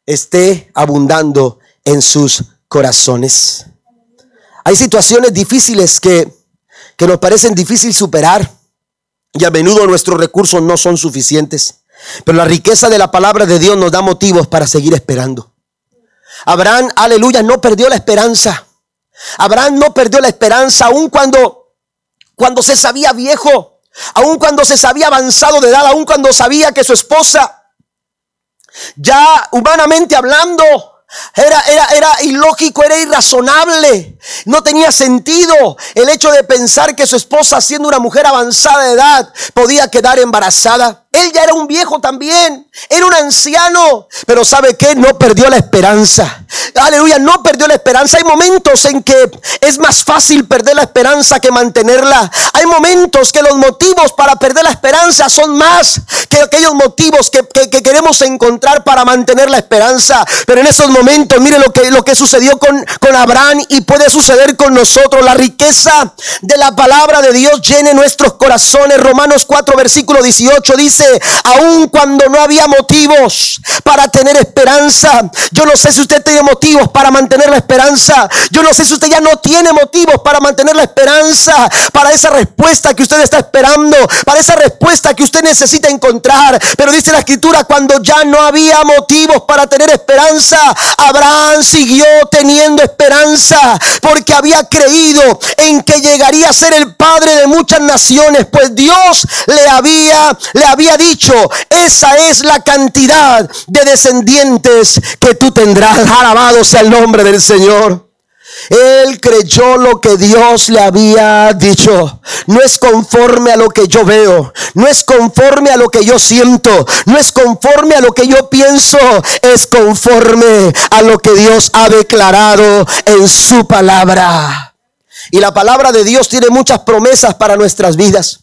esté abundando en sus corazones. Hay situaciones difíciles que, que nos parecen difícil superar y a menudo nuestros recursos no son suficientes. Pero la riqueza de la palabra de Dios nos da motivos para seguir esperando. Abraham, aleluya, no perdió la esperanza. Abraham no perdió la esperanza aun cuando, cuando se sabía viejo, aun cuando se sabía avanzado de edad, aun cuando sabía que su esposa, ya humanamente hablando, era, era, era ilógico, era irrazonable. No tenía sentido el hecho de pensar que su esposa, siendo una mujer avanzada de edad, podía quedar embarazada. Él ya era un viejo también, era un anciano, pero ¿sabe qué? No perdió la esperanza. Aleluya, no perdió la esperanza. Hay momentos en que es más fácil perder la esperanza que mantenerla. Hay momentos que los motivos para perder la esperanza son más que aquellos motivos que, queremos encontrar para mantener la esperanza. Pero en esos momentos, mire lo que, lo que sucedió con, con Abraham y puede suceder con nosotros. La riqueza de la palabra de Dios llene nuestros corazones. Romanos 4, versículo 18 dice, aun cuando no había motivos para tener esperanza. Yo no sé si usted tiene motivos para mantener la esperanza. Yo no sé si usted ya no tiene motivos para mantener la esperanza, para esa respuesta que usted está esperando, para esa respuesta que usted necesita encontrar. Pero dice la escritura, cuando ya no había motivos para tener esperanza, Abraham siguió teniendo esperanza porque había creído en que llegaría a ser el padre de muchas naciones, pues Dios le había le había dicho, esa es la cantidad de descendientes que tú tendrás. Alabado sea el nombre del Señor. Él creyó lo que Dios le había dicho. No es conforme a lo que yo veo. No es conforme a lo que yo siento. No es conforme a lo que yo pienso. Es conforme a lo que Dios ha declarado en su palabra. Y la palabra de Dios tiene muchas promesas para nuestras vidas.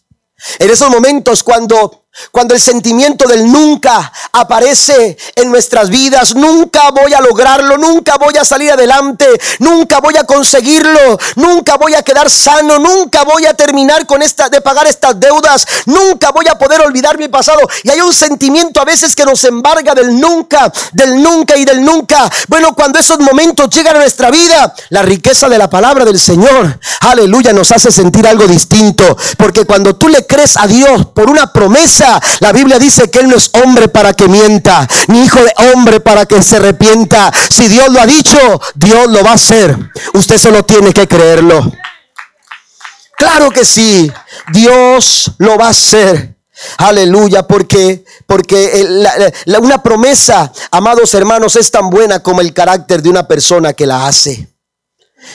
En esos momentos cuando Cuando el sentimiento del nunca aparece en nuestras vidas, nunca voy a lograrlo, nunca voy a salir adelante, nunca voy a conseguirlo, nunca voy a quedar sano, nunca voy a terminar con esta de pagar estas deudas, nunca voy a poder olvidar mi pasado. Y hay un sentimiento a veces que nos embarga del nunca, del nunca y del nunca. Bueno, cuando esos momentos llegan a nuestra vida, la riqueza de la palabra del Señor, aleluya, nos hace sentir algo distinto, porque cuando tú le crees a Dios por una promesa la Biblia dice que Él no es hombre para que mienta, ni hijo de hombre para que se arrepienta. Si Dios lo ha dicho, Dios lo va a hacer. Usted solo tiene que creerlo. Claro que sí, Dios lo va a hacer. Aleluya, porque porque una promesa, amados hermanos, es tan buena como el carácter de una persona que la hace.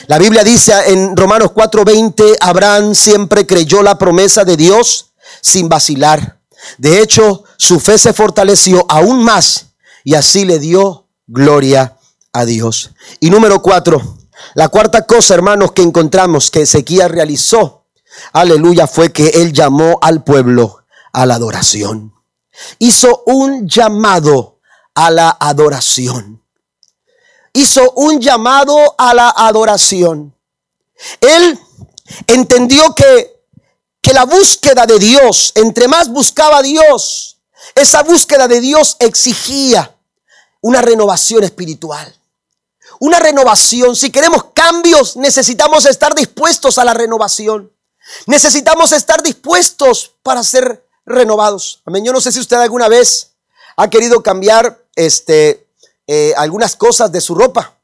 La Biblia dice en Romanos 4:20, Abraham siempre creyó la promesa de Dios sin vacilar. De hecho, su fe se fortaleció aún más y así le dio gloria a Dios. Y número cuatro, la cuarta cosa, hermanos, que encontramos que Ezequiel realizó, aleluya, fue que él llamó al pueblo a la adoración. Hizo un llamado a la adoración. Hizo un llamado a la adoración. Él entendió que que la búsqueda de Dios, entre más buscaba a Dios, esa búsqueda de Dios exigía una renovación espiritual. Una renovación. Si queremos cambios, necesitamos estar dispuestos a la renovación. Necesitamos estar dispuestos para ser renovados. Amén. Yo no sé si usted alguna vez ha querido cambiar este, eh, algunas cosas de su ropa.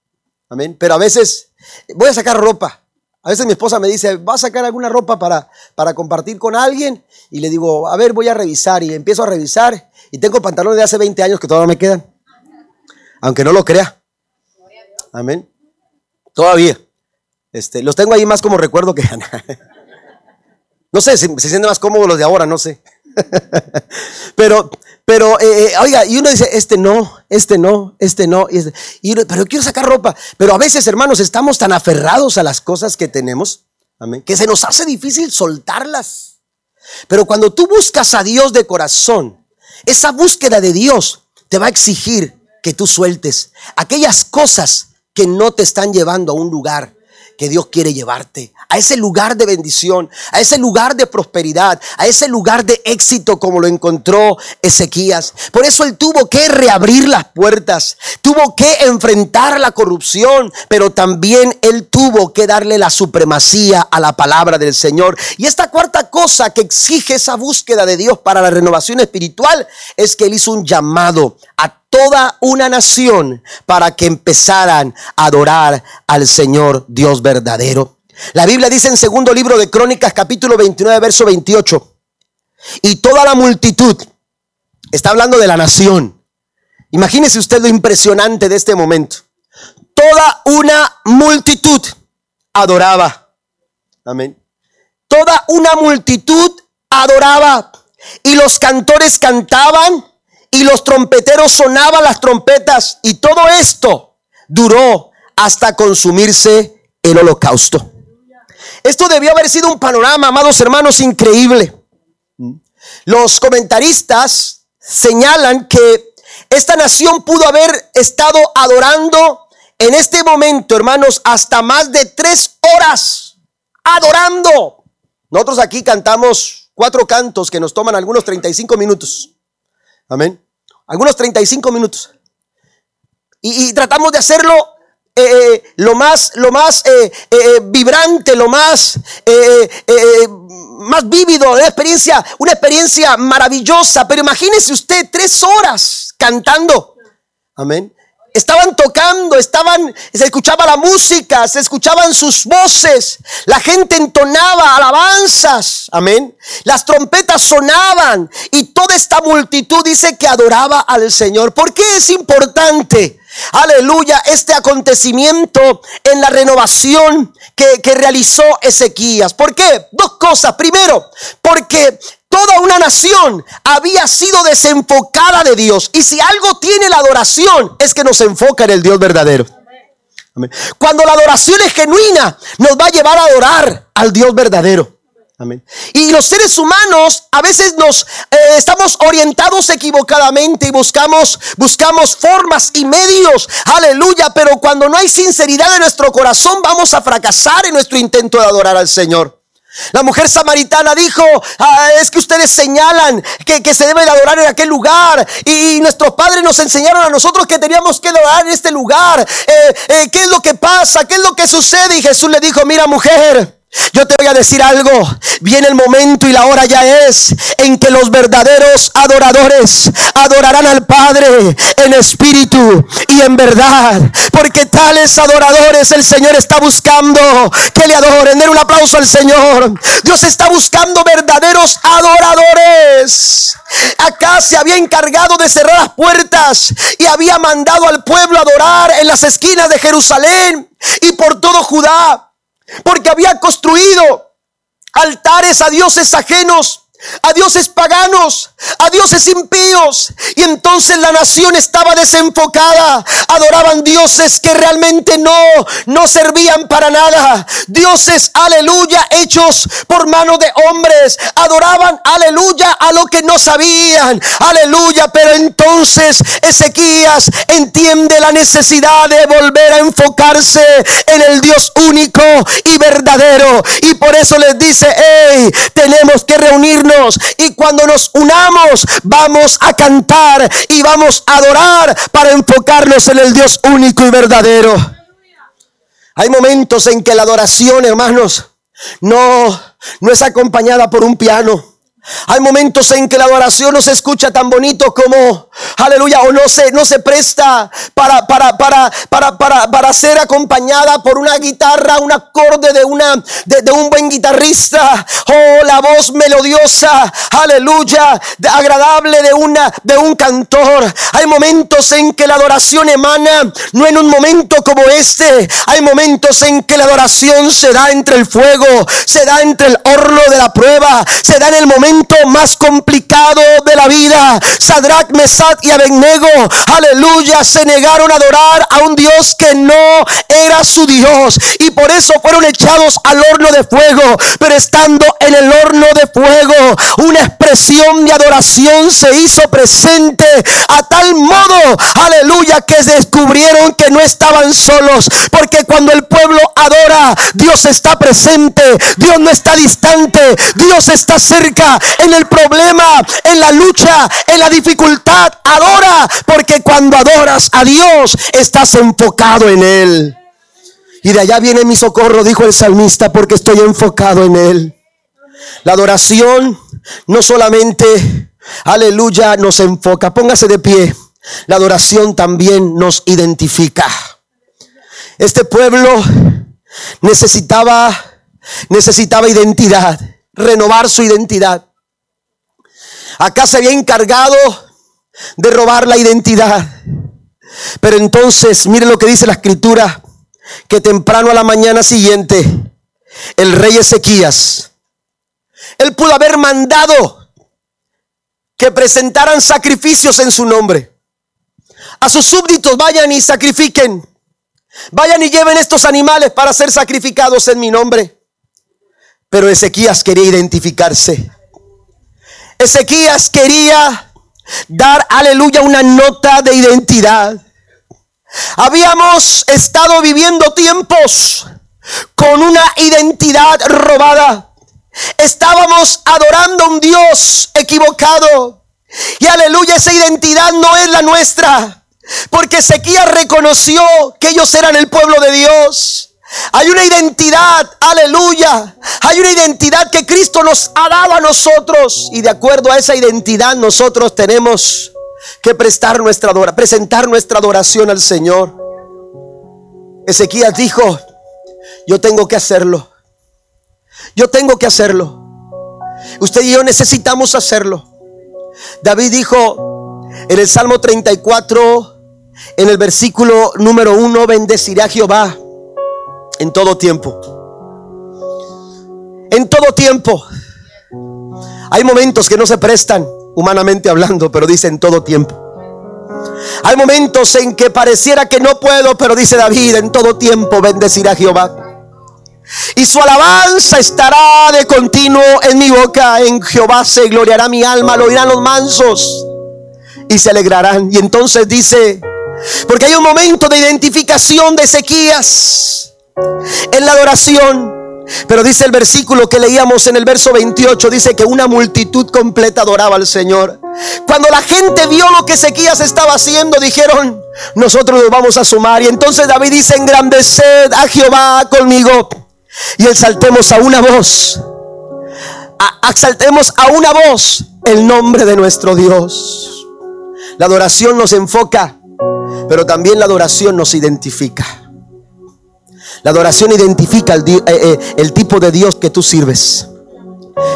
Amén. Pero a veces voy a sacar ropa. A veces mi esposa me dice, ¿va a sacar alguna ropa para, para compartir con alguien? Y le digo, a ver, voy a revisar. Y empiezo a revisar. Y tengo pantalones de hace 20 años que todavía me quedan. Aunque no lo crea. Amén. Todavía. Este, los tengo ahí más como recuerdo que... *laughs* no sé, si se sienten más cómodos los de ahora, no sé. *laughs* pero, pero, eh, eh, oiga, y uno dice, este no, este no, este no, este, y pero quiero sacar ropa. Pero a veces, hermanos, estamos tan aferrados a las cosas que tenemos, que se nos hace difícil soltarlas. Pero cuando tú buscas a Dios de corazón, esa búsqueda de Dios te va a exigir que tú sueltes aquellas cosas que no te están llevando a un lugar que Dios quiere llevarte, a ese lugar de bendición, a ese lugar de prosperidad, a ese lugar de éxito como lo encontró Ezequías. Por eso él tuvo que reabrir las puertas, tuvo que enfrentar la corrupción, pero también él tuvo que darle la supremacía a la palabra del Señor. Y esta cuarta cosa que exige esa búsqueda de Dios para la renovación espiritual es que él hizo un llamado a toda una nación para que empezaran a adorar al Señor Dios verdadero. La Biblia dice en segundo libro de Crónicas capítulo 29 verso 28. Y toda la multitud, está hablando de la nación. Imagínese usted lo impresionante de este momento. Toda una multitud adoraba. Amén. Toda una multitud adoraba. Y los cantores cantaban y los trompeteros sonaban las trompetas y todo esto duró hasta consumirse el holocausto. Esto debió haber sido un panorama, amados hermanos, increíble. Los comentaristas señalan que esta nación pudo haber estado adorando en este momento, hermanos, hasta más de tres horas adorando. Nosotros aquí cantamos cuatro cantos que nos toman algunos 35 minutos. Amén. Algunos 35 minutos. Y, tratamos de hacerlo eh, eh, lo más, lo más eh, vibrante, lo más, más vívido, una experiencia, una experiencia maravillosa. Pero imagínese usted tres horas cantando. Amén. Estaban tocando, estaban, se escuchaba la música, se escuchaban sus voces, la gente entonaba alabanzas, amén. Las trompetas sonaban y toda esta multitud dice que adoraba al Señor. ¿Por qué es importante? Aleluya, este acontecimiento en la renovación que, que realizó Ezequías. ¿Por qué? Dos cosas. Primero, porque toda una nación había sido desenfocada de Dios. Y si algo tiene la adoración, es que nos enfoca en el Dios verdadero. Cuando la adoración es genuina, nos va a llevar a adorar al Dios verdadero. Amén. Y los seres humanos a veces nos eh, estamos orientados equivocadamente y buscamos buscamos formas y medios. Aleluya, pero cuando no hay sinceridad en nuestro corazón vamos a fracasar en nuestro intento de adorar al Señor. La mujer samaritana dijo, ah, es que ustedes señalan que, se debe de adorar en aquel lugar y, nuestros padres nos enseñaron a nosotros que teníamos que adorar en este lugar. Eh, eh, ¿Qué es lo que pasa? ¿Qué es lo que sucede? Y Jesús le dijo, mira mujer, yo te voy a decir algo, viene el momento y la hora ya es en que los verdaderos adoradores adorarán al Padre en espíritu y en verdad, porque tales adoradores el Señor está buscando que le adoren. Den un aplauso al Señor. Dios está buscando verdaderos adoradores. Acá se había encargado de cerrar las puertas y había mandado al pueblo adorar en las esquinas de Jerusalén y por todo Judá porque había construido altares a dioses ajenos a dioses paganos, a dioses impíos. Y entonces la nación estaba desenfocada. Adoraban dioses que realmente no, no servían para nada. Dioses, aleluya, hechos por mano de hombres. Adoraban, aleluya, a lo que no sabían. Aleluya. Pero entonces Ezequías entiende la necesidad de volver a enfocarse en el Dios único y verdadero. Y por eso les dice, hey, tenemos que reunirnos y cuando nos unamos vamos a cantar y vamos a adorar para enfocarnos en el Dios único y verdadero. Hay momentos en que la adoración, hermanos, no, no es acompañada por un piano. Hay momentos en que la adoración no se escucha tan bonito como, aleluya, o no se, no se presta para, para, para, para, para, para ser acompañada por una guitarra, un acorde de, una, de, un buen guitarrista, oh, la voz melodiosa, aleluya, agradable de, una, de un cantor. Hay momentos en que la adoración emana, no en un momento como este, hay momentos en que la adoración se da entre el fuego, se da entre el horno de la prueba, se da en el momento más complicado de la vida. Sadrach, Mesach y Abednego, aleluya, se negaron a adorar a un Dios que no era su Dios. Y por eso fueron echados al horno de fuego. Pero estando en el horno de fuego, una expresión de adoración se hizo presente a tal modo, aleluya, que descubrieron que no estaban solos. Porque cuando el pueblo adora, Dios está presente, Dios no está distante, Dios está cerca en el problema, en la lucha, en la dificultad. Adora, porque cuando adoras a Dios, estás enfocado en Él. Y de allá viene mi socorro, dijo el salmista, porque estoy enfocado en Él. La adoración no solamente, aleluya, nos enfoca. Póngase de pie. La adoración también nos identifica. Este pueblo necesitaba, necesitaba identidad, renovar su identidad. Acá se había encargado de robar la identidad. Pero entonces, mire lo que dice la escritura, que temprano a la mañana siguiente, el rey Ezequías, él pudo haber mandado que presentaran sacrificios en su nombre. A sus súbditos vayan y sacrifiquen. Vayan y lleven estos animales para ser sacrificados en mi nombre. Pero Ezequías quería identificarse. Ezequías quería dar, aleluya, una nota de identidad. Habíamos estado viviendo tiempos con una identidad robada. Estábamos adorando a un Dios equivocado. Y aleluya, esa identidad no es la nuestra. Porque Ezequías reconoció que ellos eran el pueblo de Dios. Hay una identidad, aleluya. Hay una identidad que Cristo nos ha dado a nosotros. Y de acuerdo a esa identidad nosotros tenemos que prestar nuestra presentar nuestra adoración al Señor. Ezequías dijo, yo tengo que hacerlo. Yo tengo que hacerlo. Usted y yo necesitamos hacerlo. David dijo en el Salmo 34, en el versículo número 1, bendeciré a Jehová en todo tiempo. En todo tiempo. Hay momentos que no se prestan, humanamente hablando, pero dice en todo tiempo. Hay momentos en que pareciera que no puedo, pero dice David, en todo tiempo bendecirá Jehová. y su alabanza estará de continuo en mi boca. En Jehová se gloriará mi alma, lo oirán los mansos y se alegrarán. Y entonces dice, porque hay un momento de identificación de Ezequías en la adoración. Pero dice el versículo que leíamos en el verso 28, dice que una multitud completa adoraba al Señor. Cuando la gente vio lo que Ezequías estaba haciendo, dijeron, nosotros nos vamos a sumar. Y entonces David dice, engrandeced a Jehová conmigo. Y exaltemos a una voz. exaltemos a una voz el nombre de nuestro Dios. La adoración nos enfoca, pero también la adoración nos identifica. La adoración identifica el, eh, eh, el, tipo de Dios que tú sirves.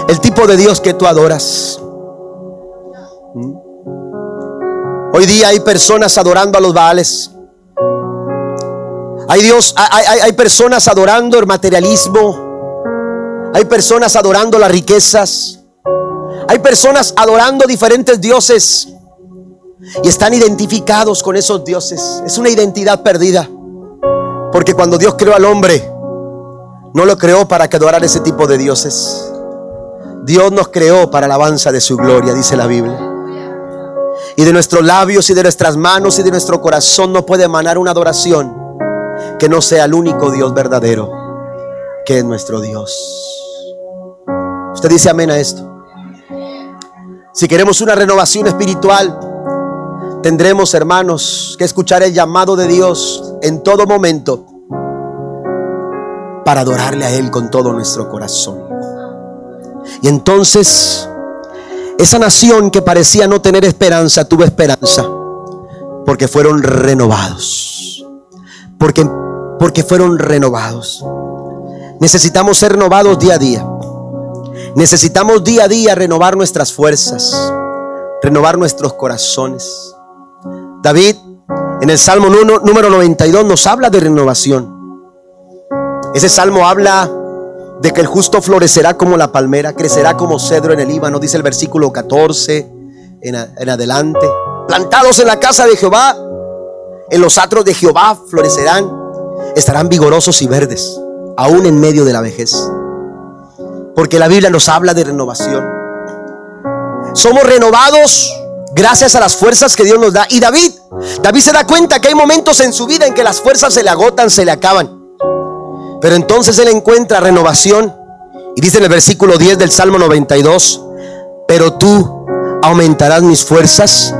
El tipo de Dios que tú adoras. ¿Mm? Hoy día hay personas adorando a los Baales. Hay, Dios, hay, hay personas adorando el materialismo. Hay personas adorando las riquezas. Hay personas adorando diferentes dioses. Y están identificados con esos dioses. Es una identidad perdida. Porque cuando Dios creó al hombre, no lo creó para que adorara ese tipo de dioses. Dios nos creó para alabanza de su gloria, dice la Biblia. Y de nuestros labios y de nuestras manos y de nuestro corazón no puede emanar una adoración que no sea el único Dios verdadero, que es nuestro Dios. Usted dice amén a esto. Si queremos una renovación espiritual, tendremos, hermanos, que escuchar el llamado de Dios en todo momento para adorarle a Él con todo nuestro corazón. Y entonces, esa nación que parecía no tener esperanza, tuvo esperanza, porque fueron renovados. Porque, porque fueron renovados. Necesitamos ser renovados día a día. Necesitamos día a día renovar nuestras fuerzas, renovar nuestros corazones. David en el Salmo número 92 nos habla de renovación. Ese salmo habla de que el justo florecerá como la palmera, crecerá como cedro en el Líbano, dice el versículo 14 en, en adelante. Plantados en la casa de Jehová, en los atros de Jehová florecerán, estarán vigorosos y verdes, aún en medio de la vejez. Porque la Biblia nos habla de renovación. Somos renovados gracias a las fuerzas que Dios nos da. Y David, David se da cuenta que hay momentos en su vida en que las fuerzas se le agotan, se le acaban. Pero entonces él encuentra renovación. Y dice en el versículo 10 del Salmo 92, pero tú aumentarás mis fuerzas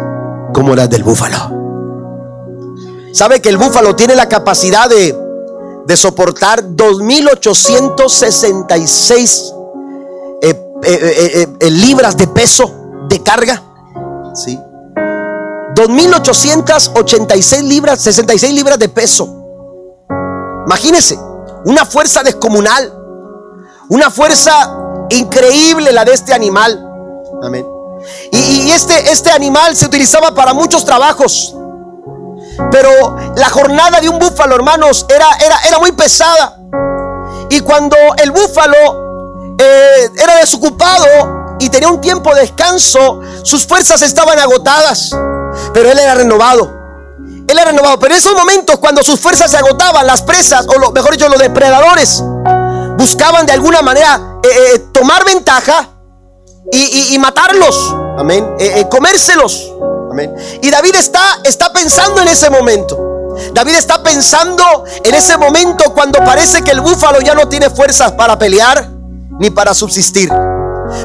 como las del búfalo. ¿Sabe que el búfalo tiene la capacidad de, de soportar 2.866 eh, eh, eh, libras de peso de carga? ¿Sí? 2.886 libras, 66 libras de peso. Imagínense, una fuerza descomunal, una fuerza increíble la de este animal. Amén. Y, este, este animal se utilizaba para muchos trabajos. Pero la jornada de un búfalo, hermanos, era, era, era muy pesada. Y cuando el búfalo eh, era desocupado, y tenía un tiempo de descanso, sus fuerzas estaban agotadas, pero él era renovado. Él era renovado, pero en esos momentos cuando sus fuerzas se agotaban, las presas, o lo, mejor dicho, los depredadores, buscaban de alguna manera eh, eh, tomar ventaja y, matarlos, amén, eh, comérselos, amén. Y David está, está pensando en ese momento. David está pensando en ese momento cuando parece que el búfalo ya no tiene fuerzas para pelear ni para subsistir.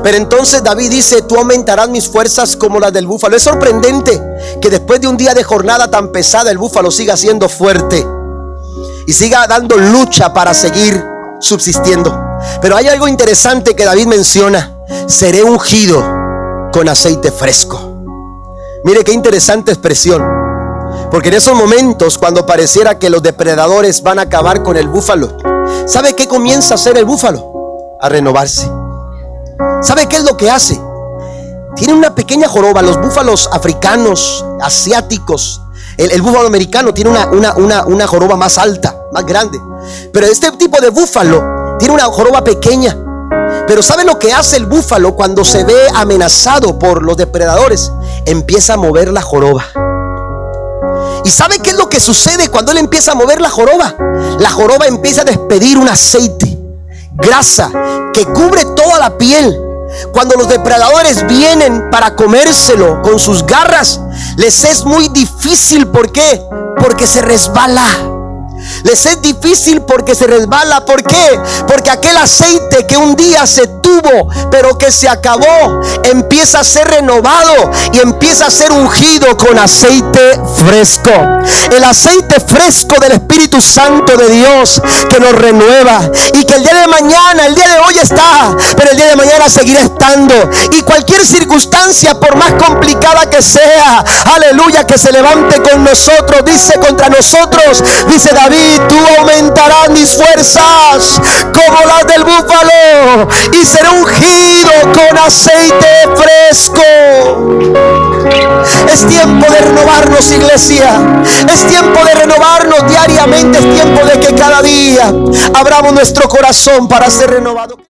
Pero entonces David dice, tú aumentarás mis fuerzas como las del búfalo. Es sorprendente que después de un día de jornada tan pesada el búfalo siga siendo fuerte y siga dando lucha para seguir subsistiendo. Pero hay algo interesante que David menciona. Seré ungido con aceite fresco. Mire qué interesante expresión. Porque en esos momentos, cuando pareciera que los depredadores van a acabar con el búfalo, ¿sabe qué comienza a hacer el búfalo? A renovarse. ¿Sabe qué es lo que hace? Tiene una pequeña joroba. Los búfalos africanos, asiáticos, el, búfalo americano tiene una, una, una, joroba más alta, más grande. Pero este tipo de búfalo tiene una joroba pequeña. Pero ¿sabe lo que hace el búfalo cuando se ve amenazado por los depredadores? Empieza a mover la joroba. ¿Y sabe qué es lo que sucede cuando él empieza a mover la joroba? La joroba empieza a despedir un aceite grasa que cubre toda la piel. Cuando los depredadores vienen para comérselo con sus garras, les es muy difícil. ¿Por qué? Porque se resbala. Les es difícil porque se resbala. ¿Por qué? Porque aquel aceite que un día se tuvo, pero que se acabó, empieza a ser renovado y empieza a ser ungido con aceite fresco. El aceite fresco del Espíritu Santo de Dios que nos renueva y que el día de mañana, el día de hoy está, pero el día de mañana seguirá estando. Y cualquier circunstancia, por más complicada que sea, aleluya, que se levante con nosotros, dice contra nosotros, dice David tú aumentarás mis fuerzas como las del búfalo y seré ungido con aceite fresco. Es tiempo de renovarnos, iglesia. Es tiempo de renovarnos diariamente. Es tiempo de que cada día abramos nuestro corazón para ser renovado.